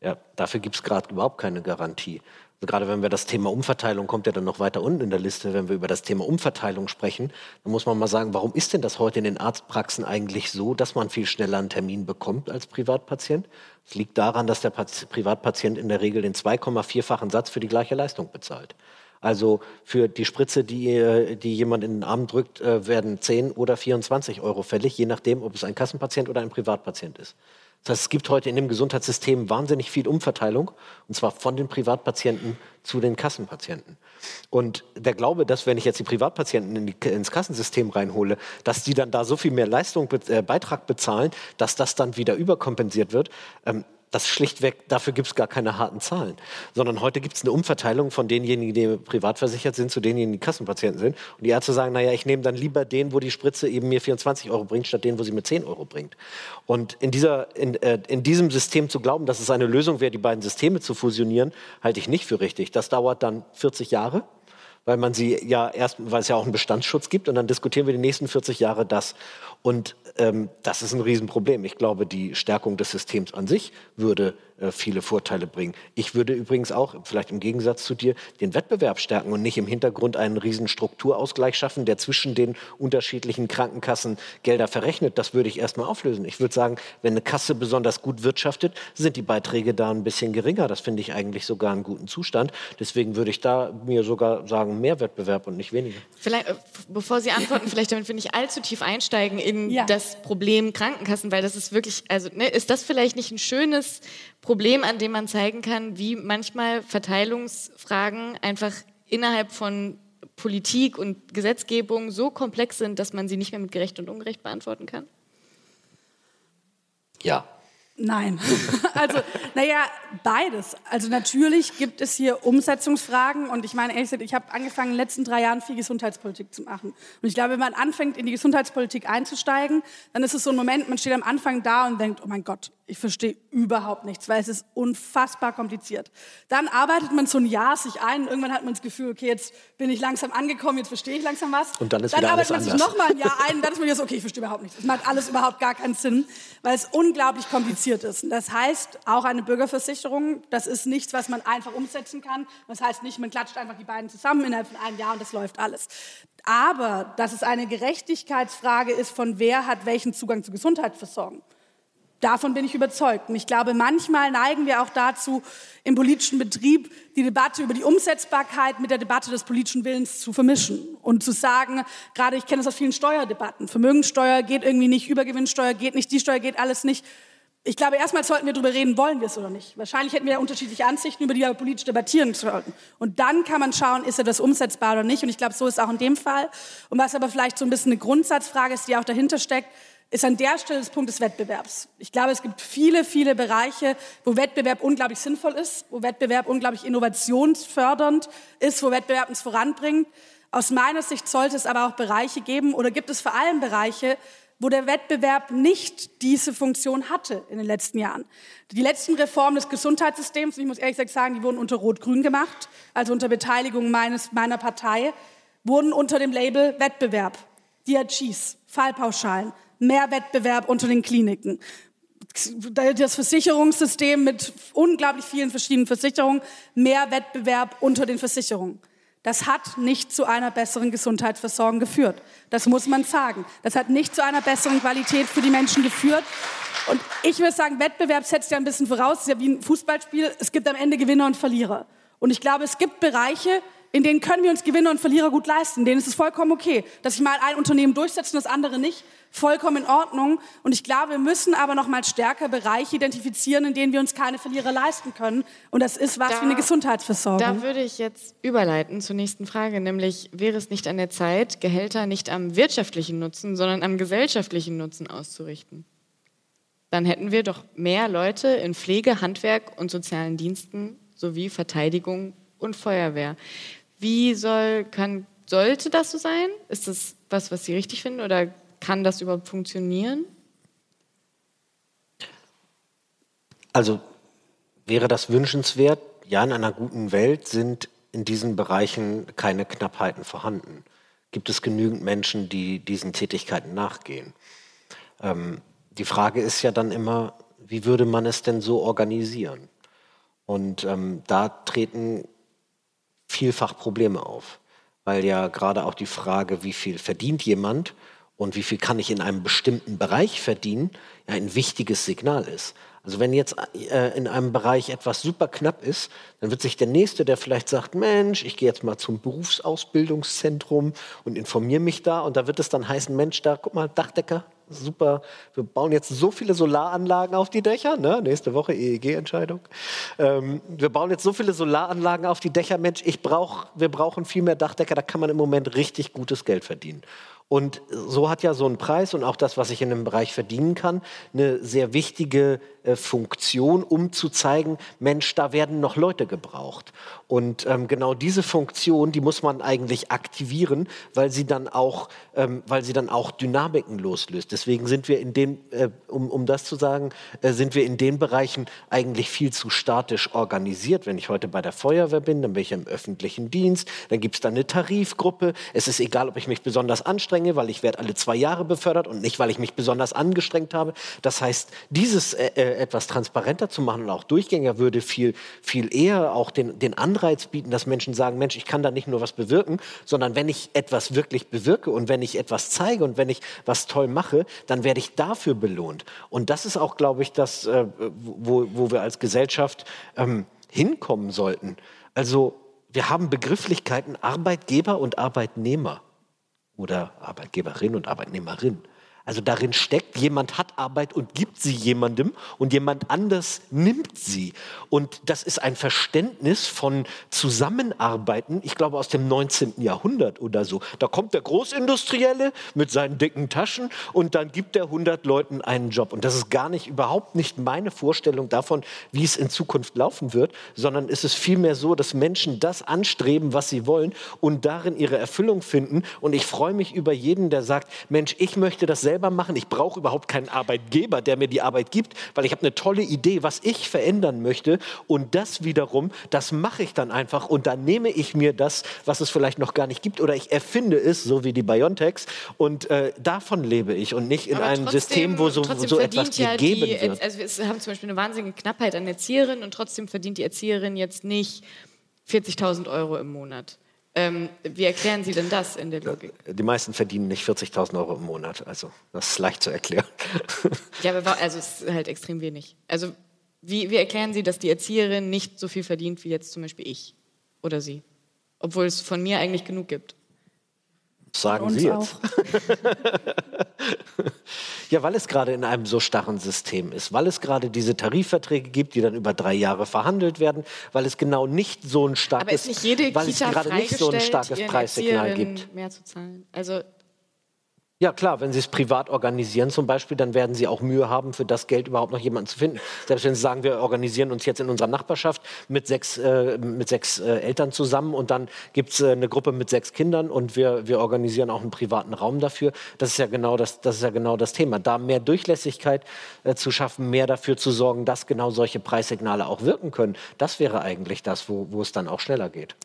Ja, dafür gibt es gerade überhaupt keine Garantie. Also gerade wenn wir das Thema Umverteilung, kommt ja dann noch weiter unten in der Liste, wenn wir über das Thema Umverteilung sprechen, dann muss man mal sagen, warum ist denn das heute in den Arztpraxen eigentlich so, dass man viel schneller einen Termin bekommt als Privatpatient? Es liegt daran, dass der Privatpatient in der Regel den 2,4-fachen Satz für die gleiche Leistung bezahlt. Also für die Spritze, die, äh, die jemand in den Arm drückt, äh, werden 10 oder 24 Euro fällig, je nachdem, ob es ein Kassenpatient oder ein Privatpatient ist. Das heißt, es gibt heute in dem Gesundheitssystem wahnsinnig viel Umverteilung, und zwar von den Privatpatienten zu den Kassenpatienten. Und der Glaube, dass wenn ich jetzt die Privatpatienten in die, ins Kassensystem reinhole, dass die dann da so viel mehr Leistung, äh, Beitrag bezahlen, dass das dann wieder überkompensiert wird, ähm, das schlichtweg, dafür gibt es gar keine harten Zahlen. Sondern heute gibt es eine Umverteilung von denjenigen, die privat versichert sind, zu denjenigen, die Kassenpatienten sind. Und die Ärzte sagen, naja, ich nehme dann lieber den, wo die Spritze eben mir 24 Euro bringt, statt den, wo sie mir 10 Euro bringt. Und in, dieser, in, äh, in diesem System zu glauben, dass es eine Lösung wäre, die beiden Systeme zu fusionieren, halte ich nicht für richtig. Das dauert dann 40 Jahre weil man sie ja erst, weil es ja auch einen Bestandsschutz gibt und dann diskutieren wir die nächsten 40 Jahre das. Und das ist ein Riesenproblem. Ich glaube, die Stärkung des Systems an sich würde äh, viele Vorteile bringen. Ich würde übrigens auch, vielleicht im Gegensatz zu dir, den Wettbewerb stärken und nicht im Hintergrund einen riesen Strukturausgleich schaffen, der zwischen den unterschiedlichen Krankenkassen Gelder verrechnet. Das würde ich erstmal auflösen. Ich würde sagen, wenn eine Kasse besonders gut wirtschaftet, sind die Beiträge da ein bisschen geringer. Das finde ich eigentlich sogar einen guten Zustand. Deswegen würde ich da mir sogar sagen, mehr Wettbewerb und nicht weniger. Vielleicht, äh, bevor Sie antworten, vielleicht damit wir nicht allzu tief einsteigen in ja. das Problem Krankenkassen, weil das ist wirklich, also ne, ist das vielleicht nicht ein schönes Problem, an dem man zeigen kann, wie manchmal Verteilungsfragen einfach innerhalb von Politik und Gesetzgebung so komplex sind, dass man sie nicht mehr mit gerecht und ungerecht beantworten kann? Ja, Nein. Also, naja, beides. Also natürlich gibt es hier Umsetzungsfragen und ich meine, ehrlich gesagt, ich habe angefangen in den letzten drei Jahren viel Gesundheitspolitik zu machen. Und ich glaube, wenn man anfängt, in die Gesundheitspolitik einzusteigen, dann ist es so ein Moment, man steht am Anfang da und denkt, oh mein Gott, ich verstehe überhaupt nichts, weil es ist unfassbar kompliziert. Dann arbeitet man so ein Jahr sich ein und irgendwann hat man das Gefühl, okay, jetzt bin ich langsam angekommen, jetzt verstehe ich langsam was. Und dann ist dann wieder arbeitet man sich nochmal ein Jahr ein und dann ist man wieder so, okay, ich verstehe überhaupt nichts. Es macht alles überhaupt gar keinen Sinn, weil es unglaublich kompliziert ist. Und das heißt, auch eine Bürgerversicherung, das ist nichts, was man einfach umsetzen kann. Das heißt nicht, man klatscht einfach die beiden zusammen innerhalb von einem Jahr und das läuft alles. Aber dass es eine Gerechtigkeitsfrage ist, von wer hat welchen Zugang zur Gesundheitsversorgung. Davon bin ich überzeugt. Und ich glaube, manchmal neigen wir auch dazu, im politischen Betrieb die Debatte über die Umsetzbarkeit mit der Debatte des politischen Willens zu vermischen und zu sagen, gerade ich kenne das aus vielen Steuerdebatten, Vermögensteuer geht irgendwie nicht, Übergewinnsteuer geht nicht, die Steuer geht alles nicht. Ich glaube, erstmal sollten wir darüber reden, wollen wir es oder nicht. Wahrscheinlich hätten wir ja unterschiedliche Ansichten, über die wir politisch debattieren sollten. Und dann kann man schauen, ist das umsetzbar oder nicht. Und ich glaube, so ist auch in dem Fall. Und was aber vielleicht so ein bisschen eine Grundsatzfrage ist, die auch dahinter steckt, ist an der Stelle das Punkt des Wettbewerbs. Ich glaube, es gibt viele, viele Bereiche, wo Wettbewerb unglaublich sinnvoll ist, wo Wettbewerb unglaublich innovationsfördernd ist, wo Wettbewerb uns voranbringt. Aus meiner Sicht sollte es aber auch Bereiche geben oder gibt es vor allem Bereiche, wo der Wettbewerb nicht diese Funktion hatte in den letzten Jahren. Die letzten Reformen des Gesundheitssystems, ich muss ehrlich gesagt sagen, die wurden unter Rot-Grün gemacht, also unter Beteiligung meines, meiner Partei, wurden unter dem Label Wettbewerb, DRGs, Fallpauschalen, mehr Wettbewerb unter den Kliniken. Das Versicherungssystem mit unglaublich vielen verschiedenen Versicherungen, mehr Wettbewerb unter den Versicherungen. Das hat nicht zu einer besseren Gesundheitsversorgung geführt. Das muss man sagen. Das hat nicht zu einer besseren Qualität für die Menschen geführt. Und ich würde sagen, Wettbewerb setzt ja ein bisschen voraus, es ist ja wie ein Fußballspiel, es gibt am Ende Gewinner und Verlierer. Und ich glaube, es gibt Bereiche, in denen können wir uns Gewinner und Verlierer gut leisten. Denen ist es vollkommen okay, dass sich mal ein Unternehmen durchsetzt und das andere nicht. Vollkommen in Ordnung. Und ich glaube, wir müssen aber noch mal stärker Bereiche identifizieren, in denen wir uns keine Verlierer leisten können. Und das ist was da, wie eine Gesundheitsversorgung. Da würde ich jetzt überleiten zur nächsten Frage, nämlich wäre es nicht an der Zeit, Gehälter nicht am wirtschaftlichen Nutzen, sondern am gesellschaftlichen Nutzen auszurichten? Dann hätten wir doch mehr Leute in Pflege, Handwerk und sozialen Diensten sowie Verteidigung und Feuerwehr. Wie soll, kann, sollte das so sein? Ist das was, was Sie richtig finden oder kann das überhaupt funktionieren? Also wäre das wünschenswert? Ja, in einer guten Welt sind in diesen Bereichen keine Knappheiten vorhanden. Gibt es genügend Menschen, die diesen Tätigkeiten nachgehen? Ähm, die Frage ist ja dann immer, wie würde man es denn so organisieren? Und ähm, da treten vielfach Probleme auf, weil ja gerade auch die Frage, wie viel verdient jemand und wie viel kann ich in einem bestimmten Bereich verdienen, ja ein wichtiges Signal ist. Also wenn jetzt äh, in einem Bereich etwas super knapp ist, dann wird sich der Nächste, der vielleicht sagt, Mensch, ich gehe jetzt mal zum Berufsausbildungszentrum und informiere mich da und da wird es dann heißen, Mensch, da guck mal, Dachdecker, super, wir bauen jetzt so viele Solaranlagen auf die Dächer, ne? nächste Woche EEG-Entscheidung. Ähm, wir bauen jetzt so viele Solaranlagen auf die Dächer, Mensch, ich brauch, wir brauchen viel mehr Dachdecker, da kann man im Moment richtig gutes Geld verdienen. Und so hat ja so ein Preis und auch das, was ich in dem Bereich verdienen kann, eine sehr wichtige äh, Funktion, um zu zeigen, Mensch, da werden noch Leute gebraucht. Und ähm, genau diese Funktion, die muss man eigentlich aktivieren, weil sie dann auch, ähm, weil sie dann auch Dynamiken loslöst. Deswegen sind wir in den, äh, um, um das zu sagen, äh, sind wir in den Bereichen eigentlich viel zu statisch organisiert. Wenn ich heute bei der Feuerwehr bin, dann bin ich im öffentlichen Dienst, dann gibt es da eine Tarifgruppe. Es ist egal, ob ich mich besonders anstrenge, weil ich werde alle zwei Jahre befördert und nicht, weil ich mich besonders angestrengt habe. Das heißt, dieses äh, äh etwas transparenter zu machen und auch Durchgänger würde viel, viel eher auch den, den Anreiz bieten, dass Menschen sagen, Mensch, ich kann da nicht nur was bewirken, sondern wenn ich etwas wirklich bewirke und wenn ich etwas zeige und wenn ich was toll mache, dann werde ich dafür belohnt. Und das ist auch, glaube ich, das, äh, wo, wo wir als Gesellschaft ähm, hinkommen sollten. Also wir haben Begrifflichkeiten Arbeitgeber und Arbeitnehmer oder Arbeitgeberin und Arbeitnehmerin. Also darin steckt, jemand hat Arbeit und gibt sie jemandem und jemand anders nimmt sie. Und das ist ein Verständnis von Zusammenarbeiten, ich glaube aus dem 19. Jahrhundert oder so. Da kommt der Großindustrielle mit seinen dicken Taschen und dann gibt er 100 Leuten einen Job. Und das ist gar nicht, überhaupt nicht meine Vorstellung davon, wie es in Zukunft laufen wird, sondern es ist vielmehr so, dass Menschen das anstreben, was sie wollen und darin ihre Erfüllung finden. Und ich freue mich über jeden, der sagt, Mensch, ich möchte das selber machen. Ich brauche überhaupt keinen Arbeitgeber, der mir die Arbeit gibt, weil ich habe eine tolle Idee, was ich verändern möchte. Und das wiederum, das mache ich dann einfach. Und dann nehme ich mir das, was es vielleicht noch gar nicht gibt, oder ich erfinde es, so wie die Biontechs. Und äh, davon lebe ich und nicht in Aber einem trotzdem, System, wo so, so etwas ja gegeben die, wird. Also wir haben zum Beispiel eine wahnsinnige Knappheit an Erzieherinnen und trotzdem verdient die Erzieherin jetzt nicht 40.000 Euro im Monat. Ähm, wie erklären Sie denn das in der Logik? Die meisten verdienen nicht 40.000 Euro im Monat, also das ist leicht zu erklären. ja, aber also es ist halt extrem wenig. Also wie, wie erklären Sie, dass die Erzieherin nicht so viel verdient wie jetzt zum Beispiel ich oder Sie? Obwohl es von mir eigentlich genug gibt. Sagen Sie jetzt. ja, weil es gerade in einem so starren System ist, weil es gerade diese Tarifverträge gibt, die dann über drei Jahre verhandelt werden, weil es genau nicht so ein starkes, weil es gerade nicht so ein starkes Preissignal gibt. Mehr zu zahlen. Also ja klar, wenn Sie es privat organisieren zum Beispiel, dann werden Sie auch Mühe haben, für das Geld überhaupt noch jemanden zu finden. Selbst wenn Sie sagen, wir organisieren uns jetzt in unserer Nachbarschaft mit sechs, äh, mit sechs äh, Eltern zusammen und dann gibt es äh, eine Gruppe mit sechs Kindern und wir, wir organisieren auch einen privaten Raum dafür. Das ist ja genau das, das, ist ja genau das Thema. Da mehr Durchlässigkeit äh, zu schaffen, mehr dafür zu sorgen, dass genau solche Preissignale auch wirken können, das wäre eigentlich das, wo, wo es dann auch schneller geht.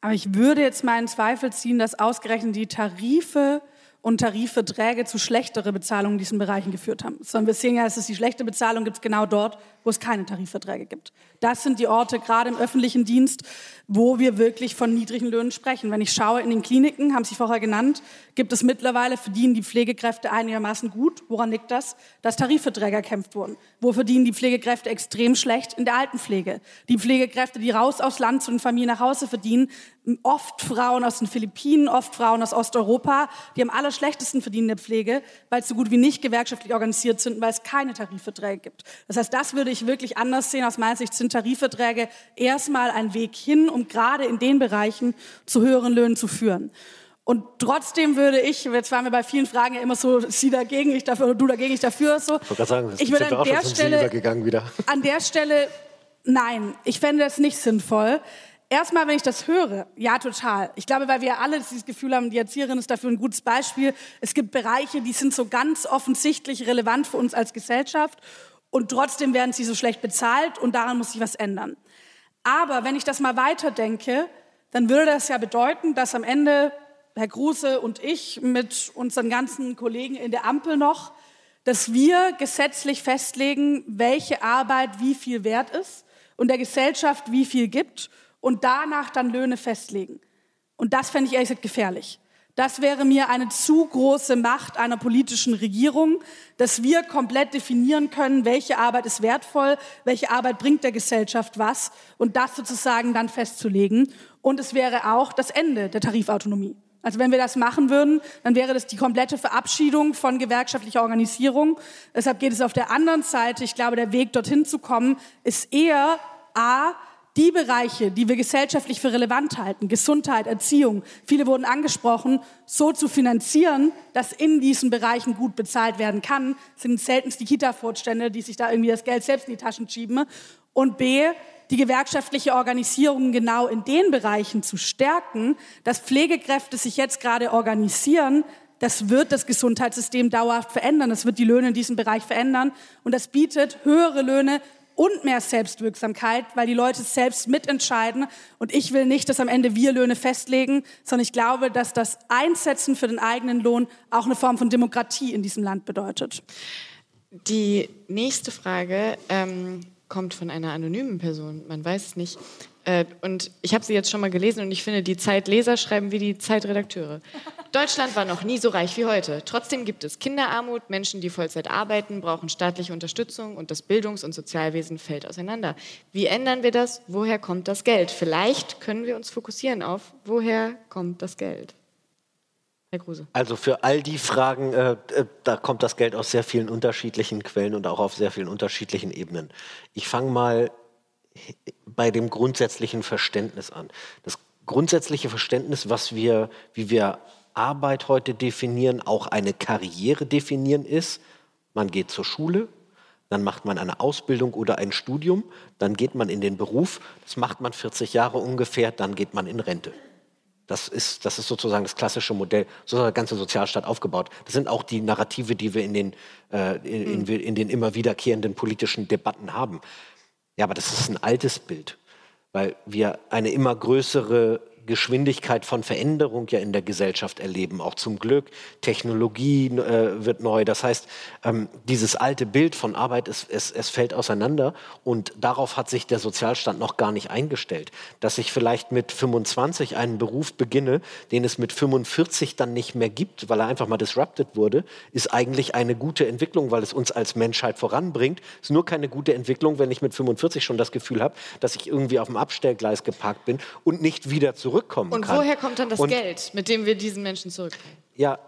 Aber ich würde jetzt in Zweifel ziehen, dass ausgerechnet die Tarife und Tarifverträge zu schlechteren Bezahlungen in diesen Bereichen geführt haben. Sondern wir sehen ja, es die schlechte Bezahlung gibt genau dort, wo es keine Tarifverträge gibt. Das sind die Orte, gerade im öffentlichen Dienst, wo wir wirklich von niedrigen Löhnen sprechen. Wenn ich schaue in den Kliniken, haben Sie vorher genannt, gibt es mittlerweile, verdienen die Pflegekräfte einigermaßen gut. Woran liegt das? Dass Tarifverträge erkämpft wurden. Wo verdienen die Pflegekräfte extrem schlecht? In der Altenpflege. Die Pflegekräfte, die raus aus Land zu den Familien nach Hause verdienen, oft Frauen aus den Philippinen, oft Frauen aus Osteuropa, die am allerschlechtesten verdienen in der Pflege, weil es so gut wie nicht gewerkschaftlich organisiert sind, weil es keine Tarifverträge gibt. Das heißt, das würde ich wirklich anders sehen. Aus meiner Sicht sind Tarifverträge erstmal ein Weg hin, um gerade in den Bereichen zu höheren Löhnen zu führen. Und trotzdem würde ich, jetzt waren wir bei vielen Fragen ja immer so, sie dagegen, ich dafür, oder du dagegen, ich dafür, so. Ich sagen, ich würde an der Stelle, wieder. an der Stelle, nein, ich fände das nicht sinnvoll. Erstmal, wenn ich das höre, ja, total. Ich glaube, weil wir alle dieses Gefühl haben, die Erzieherin ist dafür ein gutes Beispiel. Es gibt Bereiche, die sind so ganz offensichtlich relevant für uns als Gesellschaft und trotzdem werden sie so schlecht bezahlt und daran muss sich was ändern. Aber wenn ich das mal weiterdenke, dann würde das ja bedeuten, dass am Ende Herr Kruse und ich mit unseren ganzen Kollegen in der Ampel noch, dass wir gesetzlich festlegen, welche Arbeit wie viel wert ist und der Gesellschaft wie viel gibt und danach dann Löhne festlegen. Und das fände ich ehrlich gesagt gefährlich. Das wäre mir eine zu große Macht einer politischen Regierung, dass wir komplett definieren können, welche Arbeit ist wertvoll, welche Arbeit bringt der Gesellschaft was und das sozusagen dann festzulegen. Und es wäre auch das Ende der Tarifautonomie. Also wenn wir das machen würden, dann wäre das die komplette Verabschiedung von gewerkschaftlicher Organisierung. Deshalb geht es auf der anderen Seite, ich glaube, der Weg dorthin zu kommen, ist eher A, die Bereiche, die wir gesellschaftlich für relevant halten, Gesundheit, Erziehung, viele wurden angesprochen, so zu finanzieren, dass in diesen Bereichen gut bezahlt werden kann, sind seltenst die Kita-Vorstände, die sich da irgendwie das Geld selbst in die Taschen schieben. Und B, die gewerkschaftliche Organisierung genau in den Bereichen zu stärken, dass Pflegekräfte sich jetzt gerade organisieren, das wird das Gesundheitssystem dauerhaft verändern. Das wird die Löhne in diesem Bereich verändern. Und das bietet höhere Löhne und mehr Selbstwirksamkeit, weil die Leute selbst mitentscheiden. Und ich will nicht, dass am Ende wir Löhne festlegen, sondern ich glaube, dass das Einsetzen für den eigenen Lohn auch eine Form von Demokratie in diesem Land bedeutet. Die nächste Frage ähm, kommt von einer anonymen Person, man weiß es nicht. Äh, und ich habe sie jetzt schon mal gelesen und ich finde, die Zeitleser schreiben wie die Zeitredakteure. Deutschland war noch nie so reich wie heute. Trotzdem gibt es Kinderarmut, Menschen, die Vollzeit arbeiten, brauchen staatliche Unterstützung und das Bildungs- und Sozialwesen fällt auseinander. Wie ändern wir das? Woher kommt das Geld? Vielleicht können wir uns fokussieren auf, woher kommt das Geld? Herr Kruse. Also für all die Fragen, äh, äh da kommt das Geld aus sehr vielen unterschiedlichen Quellen und auch auf sehr vielen unterschiedlichen Ebenen. Ich fange mal bei dem grundsätzlichen Verständnis an. Das grundsätzliche Verständnis, was wir, wie wir Arbeit heute definieren, auch eine Karriere definieren, ist, man geht zur Schule, dann macht man eine Ausbildung oder ein Studium, dann geht man in den Beruf, das macht man 40 Jahre ungefähr, dann geht man in Rente. Das ist, das ist sozusagen das klassische Modell, so ist der ganze Sozialstaat aufgebaut. Das sind auch die Narrative, die wir in den, äh, in, in, in den immer wiederkehrenden politischen Debatten haben. Ja, aber das ist ein altes Bild, weil wir eine immer größere Geschwindigkeit von Veränderung ja in der Gesellschaft erleben, auch zum Glück. Technologie äh, wird neu. Das heißt, ähm, dieses alte Bild von Arbeit, es, es, es fällt auseinander und darauf hat sich der Sozialstand noch gar nicht eingestellt. Dass ich vielleicht mit 25 einen Beruf beginne, den es mit 45 dann nicht mehr gibt, weil er einfach mal disrupted wurde, ist eigentlich eine gute Entwicklung, weil es uns als Menschheit voranbringt. Ist nur keine gute Entwicklung, wenn ich mit 45 schon das Gefühl habe, dass ich irgendwie auf dem Abstellgleis geparkt bin und nicht wieder zurück zurückkommen Und kann. woher kommt dann das und, Geld, mit dem wir diesen Menschen zurückbringen? Ja,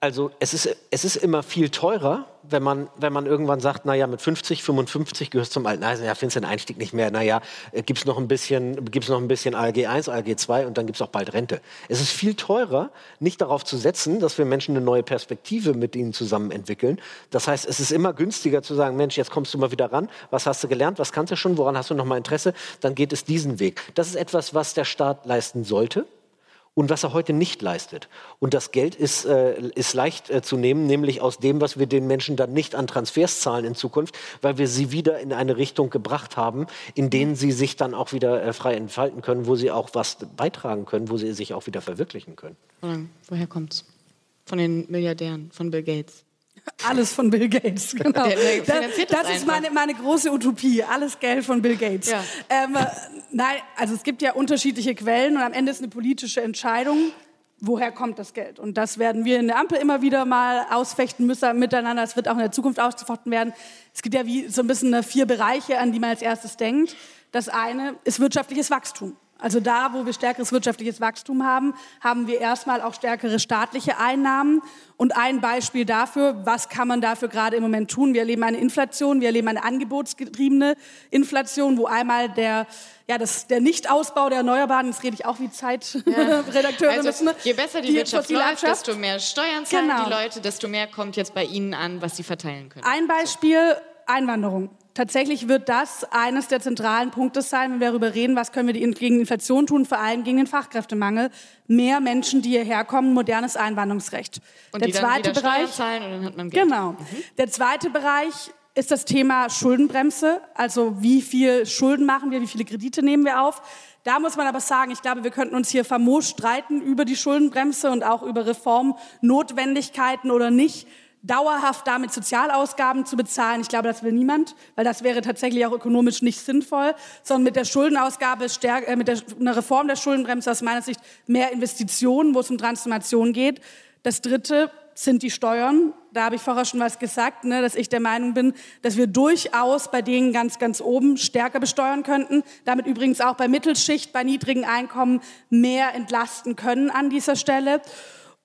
also es ist, es ist immer viel teurer, wenn man, wenn man irgendwann sagt, naja, mit 50, 55 gehörst zum alten. Eisen, ja, findest du den Einstieg nicht mehr, naja, äh, gibt es noch ein bisschen, gibt's noch ein bisschen ALG 1, ALG 2 und dann gibt es auch bald Rente. Es ist viel teurer, nicht darauf zu setzen, dass wir Menschen eine neue Perspektive mit ihnen zusammen entwickeln. Das heißt, es ist immer günstiger zu sagen, Mensch, jetzt kommst du mal wieder ran, was hast du gelernt, was kannst du schon, woran hast du noch mal Interesse, dann geht es diesen Weg. Das ist etwas, was der Staat leisten sollte und was er heute nicht leistet. Und das Geld ist, äh, ist leicht äh, zu nehmen, nämlich aus dem, was wir den Menschen dann nicht an Transfers zahlen in Zukunft, weil wir sie wieder in eine Richtung gebracht haben, in denen sie sich dann auch wieder äh, frei entfalten können, wo sie auch was beitragen können, wo sie sich auch wieder verwirklichen können. Woher kommt es? Von den Milliardären, von Bill Gates? Alles von Bill Gates, genau. Der, der das, das, das ist meine, meine große Utopie. Alles Geld von Bill Gates. Ja. Ähm, nein, also es gibt ja unterschiedliche Quellen und am Ende ist eine politische Entscheidung, woher kommt das Geld. Und das werden wir in der Ampel immer wieder mal ausfechten müssen miteinander. Es wird auch in der Zukunft ausgefochten werden. Es gibt ja wie so ein bisschen vier Bereiche, an die man als erstes denkt. Das eine ist wirtschaftliches Wachstum. Also da, wo wir stärkeres wirtschaftliches Wachstum haben, haben wir erstmal auch stärkere staatliche Einnahmen. Und ein Beispiel dafür, was kann man dafür gerade im Moment tun? Wir erleben eine Inflation, wir erleben eine angebotsgetriebene Inflation, wo einmal der, ja, das, der Nichtausbau der Erneuerbaren, das rede ich auch wie Zeitredakteurin. Ja. Also, je besser die, die Wirtschaft läuft, desto mehr Steuern zahlen genau. die Leute, desto mehr kommt jetzt bei Ihnen an, was Sie verteilen können. Ein Beispiel, Einwanderung. Tatsächlich wird das eines der zentralen Punkte sein, wenn wir darüber reden, was können wir gegen Inflation tun, vor allem gegen den Fachkräftemangel. Mehr Menschen, die hierher kommen, modernes Einwanderungsrecht. Und der die zweite dann Bereich, zahlen und dann hat man Geld. Genau. Mhm. Der zweite Bereich ist das Thema Schuldenbremse. Also wie viel Schulden machen wir, wie viele Kredite nehmen wir auf. Da muss man aber sagen, ich glaube, wir könnten uns hier famos streiten über die Schuldenbremse und auch über Reformnotwendigkeiten oder nicht dauerhaft damit Sozialausgaben zu bezahlen. Ich glaube, das will niemand, weil das wäre tatsächlich auch ökonomisch nicht sinnvoll, sondern mit der Schuldenausgabe, stärker, äh, mit der, einer Reform der Schuldenbremse aus meiner Sicht mehr Investitionen, wo es um Transformation geht. Das Dritte sind die Steuern. Da habe ich vorher schon was gesagt, ne, dass ich der Meinung bin, dass wir durchaus bei denen ganz, ganz oben stärker besteuern könnten. Damit übrigens auch bei Mittelschicht, bei niedrigen Einkommen mehr entlasten können an dieser Stelle.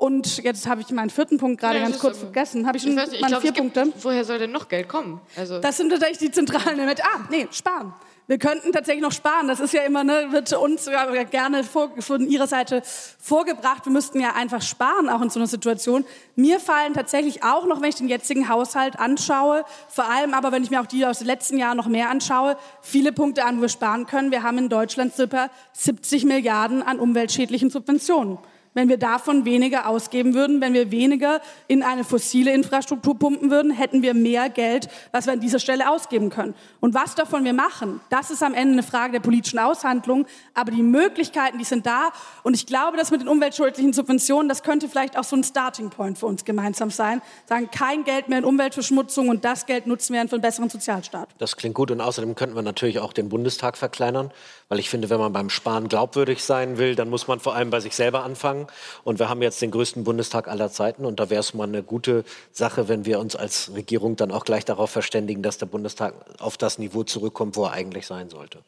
Und jetzt habe ich meinen vierten Punkt gerade ja, ganz kurz vergessen. Habe ich schon ich meine vier Punkte? Woher soll denn noch Geld kommen? Also das sind tatsächlich die zentralen Elemente. Ah, nee, sparen. Wir könnten tatsächlich noch sparen. Das ist ja immer, ne, wird uns gerne vor, von Ihrer Seite vorgebracht. Wir müssten ja einfach sparen, auch in so einer Situation. Mir fallen tatsächlich auch noch, wenn ich den jetzigen Haushalt anschaue, vor allem aber, wenn ich mir auch die aus den letzten Jahren noch mehr anschaue, viele Punkte an, wo wir sparen können. Wir haben in Deutschland circa 70 Milliarden an umweltschädlichen Subventionen wenn wir davon weniger ausgeben würden, wenn wir weniger in eine fossile Infrastruktur pumpen würden, hätten wir mehr Geld, was wir an dieser Stelle ausgeben können. Und was davon wir machen, das ist am Ende eine Frage der politischen Aushandlung. Aber die Möglichkeiten, die sind da. Und ich glaube, dass mit den umweltschädlichen Subventionen, das könnte vielleicht auch so ein Starting Point für uns gemeinsam sein. Sagen, kein Geld mehr in Umweltverschmutzung und das Geld nutzen wir für einen besseren Sozialstaat. Das klingt gut. Und außerdem könnten wir natürlich auch den Bundestag verkleinern. Weil ich finde, wenn man beim Sparen glaubwürdig sein will, dann muss man vor allem bei sich selber anfangen. Und wir haben jetzt den größten Bundestag aller Zeiten. Und da wäre es mal eine gute Sache, wenn wir uns als Regierung dann auch gleich darauf verständigen, dass der Bundestag auf das Niveau zurückkommt, wo er eigentlich sein sollte.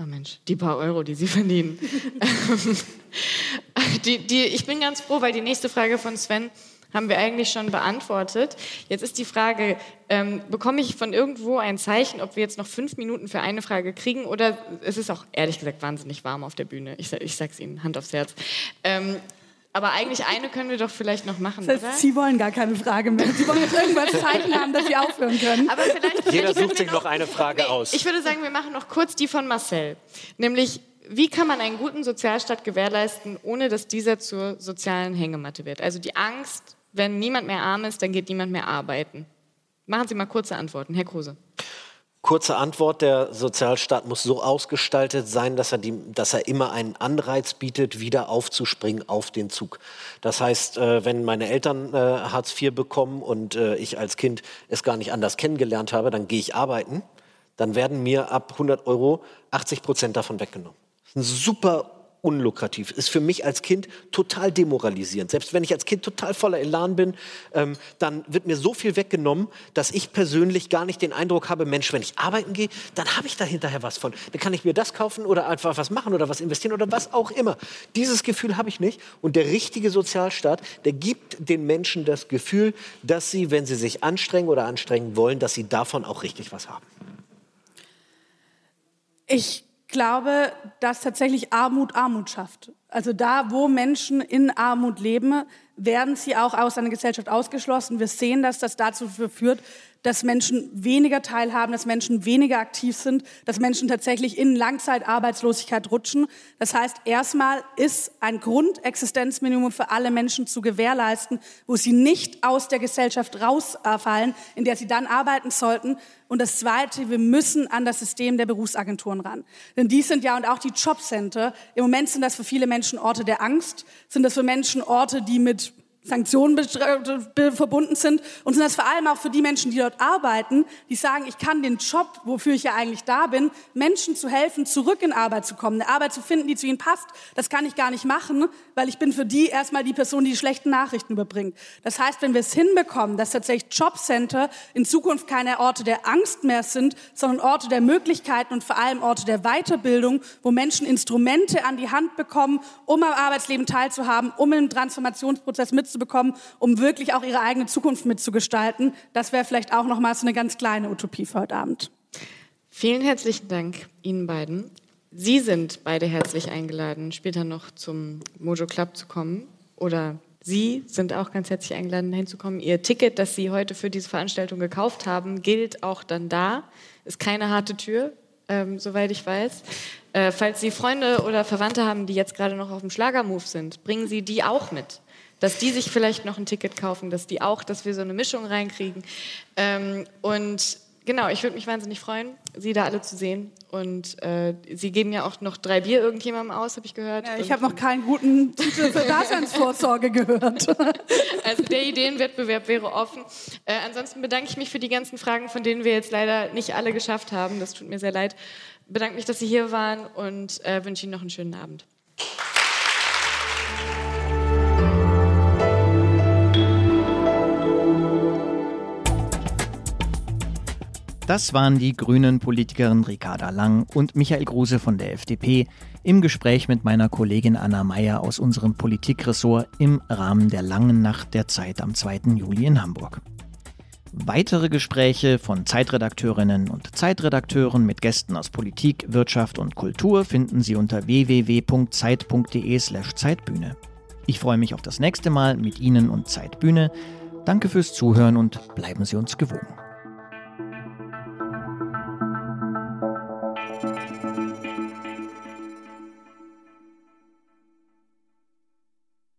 Oh Mensch, die paar Euro, die Sie verdienen. die, die, ich bin ganz froh, weil die nächste Frage von Sven haben wir eigentlich schon beantwortet. Jetzt ist die Frage, ähm, bekomme ich von irgendwo ein Zeichen, ob wir jetzt noch fünf Minuten für eine Frage kriegen oder es ist auch ehrlich gesagt wahnsinnig warm auf der Bühne. Ich, ich sag's Ihnen, Hand aufs Herz. Ähm, aber eigentlich eine können wir doch vielleicht noch machen, das heißt, oder? Sie wollen gar keine Frage mehr. Sie wollen jetzt irgendwas Zeichen haben, dass Sie aufhören können. Aber vielleicht, Jeder sucht sich noch eine Frage nee, aus. Ich würde sagen, wir machen noch kurz die von Marcel. Nämlich, wie kann man einen guten Sozialstaat gewährleisten, ohne dass dieser zur sozialen Hängematte wird? Also die Angst wenn niemand mehr arm ist, dann geht niemand mehr arbeiten. Machen Sie mal kurze Antworten. Herr Kruse. Kurze Antwort, der Sozialstaat muss so ausgestaltet sein, dass er, die, dass er immer einen Anreiz bietet, wieder aufzuspringen auf den Zug. Das heißt, äh, wenn meine Eltern äh, Hartz IV bekommen und äh, ich als Kind es gar nicht anders kennengelernt habe, dann gehe ich arbeiten, dann werden mir ab 100 Euro 80 Prozent davon weggenommen. Ein super unlukrativ. Ist für mich als Kind total demoralisierend. Selbst wenn ich als Kind total voller Elan bin, ähm, dann wird mir so viel weggenommen, dass ich persönlich gar nicht den Eindruck habe, Mensch, wenn ich arbeiten gehe, dann habe ich da hinterher was von. Dann kann ich mir das kaufen oder einfach was machen oder was investieren oder was auch immer. Dieses Gefühl habe ich nicht. Und der richtige Sozialstaat, der gibt den Menschen das Gefühl, dass sie, wenn sie sich anstrengen oder anstrengen wollen, dass sie davon auch richtig was haben. Ich glaube, dass tatsächlich Armut Armut schafft. Also da, wo Menschen in Armut leben, werden sie auch aus einer Gesellschaft ausgeschlossen. Wir sehen, dass das dazu führt, dass Menschen weniger teilhaben, dass Menschen weniger aktiv sind, dass Menschen tatsächlich in Langzeitarbeitslosigkeit rutschen. Das heißt, erstmal ist ein Grundexistenzminimum für alle Menschen zu gewährleisten, wo sie nicht aus der Gesellschaft rausfallen, in der sie dann arbeiten sollten. Und das Zweite, wir müssen an das System der Berufsagenturen ran. Denn die sind ja und auch die Jobcenter, im Moment sind das für viele Menschen Orte der Angst, sind das für Menschen Orte, die mit Sanktionen verbunden sind und sind das vor allem auch für die Menschen, die dort arbeiten, die sagen, ich kann den Job, wofür ich ja eigentlich da bin, Menschen zu helfen, zurück in Arbeit zu kommen, eine Arbeit zu finden, die zu ihnen passt. Das kann ich gar nicht machen, weil ich bin für die erstmal die Person, die die schlechten Nachrichten überbringt. Das heißt, wenn wir es hinbekommen, dass tatsächlich Jobcenter in Zukunft keine Orte der Angst mehr sind, sondern Orte der Möglichkeiten und vor allem Orte der Weiterbildung, wo Menschen Instrumente an die Hand bekommen, um am Arbeitsleben teilzuhaben, um im Transformationsprozess mitzumachen, bekommen, um wirklich auch ihre eigene Zukunft mitzugestalten. Das wäre vielleicht auch noch mal so eine ganz kleine Utopie für heute Abend. Vielen herzlichen Dank Ihnen beiden. Sie sind beide herzlich eingeladen, später noch zum Mojo Club zu kommen. Oder Sie sind auch ganz herzlich eingeladen, hinzukommen. Ihr Ticket, das Sie heute für diese Veranstaltung gekauft haben, gilt auch dann da. Ist keine harte Tür, ähm, soweit ich weiß. Äh, falls Sie Freunde oder Verwandte haben, die jetzt gerade noch auf dem Schlagermove sind, bringen Sie die auch mit. Dass die sich vielleicht noch ein Ticket kaufen, dass die auch, dass wir so eine Mischung reinkriegen. Ähm, und genau, ich würde mich wahnsinnig freuen, Sie da alle zu sehen. Und äh, Sie geben ja auch noch drei Bier irgendjemandem aus, habe ich gehört. Ja, ich habe noch keinen guten Titel für Daseinsvorsorge gehört. Also der Ideenwettbewerb wäre offen. Äh, ansonsten bedanke ich mich für die ganzen Fragen, von denen wir jetzt leider nicht alle geschafft haben. Das tut mir sehr leid. Bedanke mich, dass Sie hier waren und äh, wünsche Ihnen noch einen schönen Abend. Das waren die grünen Politikerin Ricarda Lang und Michael Gruse von der FDP im Gespräch mit meiner Kollegin Anna Meyer aus unserem Politikressort im Rahmen der langen Nacht der Zeit am 2. Juli in Hamburg. Weitere Gespräche von Zeitredakteurinnen und Zeitredakteuren mit Gästen aus Politik, Wirtschaft und Kultur finden Sie unter www.zeit.de/zeitbühne. Ich freue mich auf das nächste Mal mit Ihnen und Zeitbühne. Danke fürs Zuhören und bleiben Sie uns gewogen.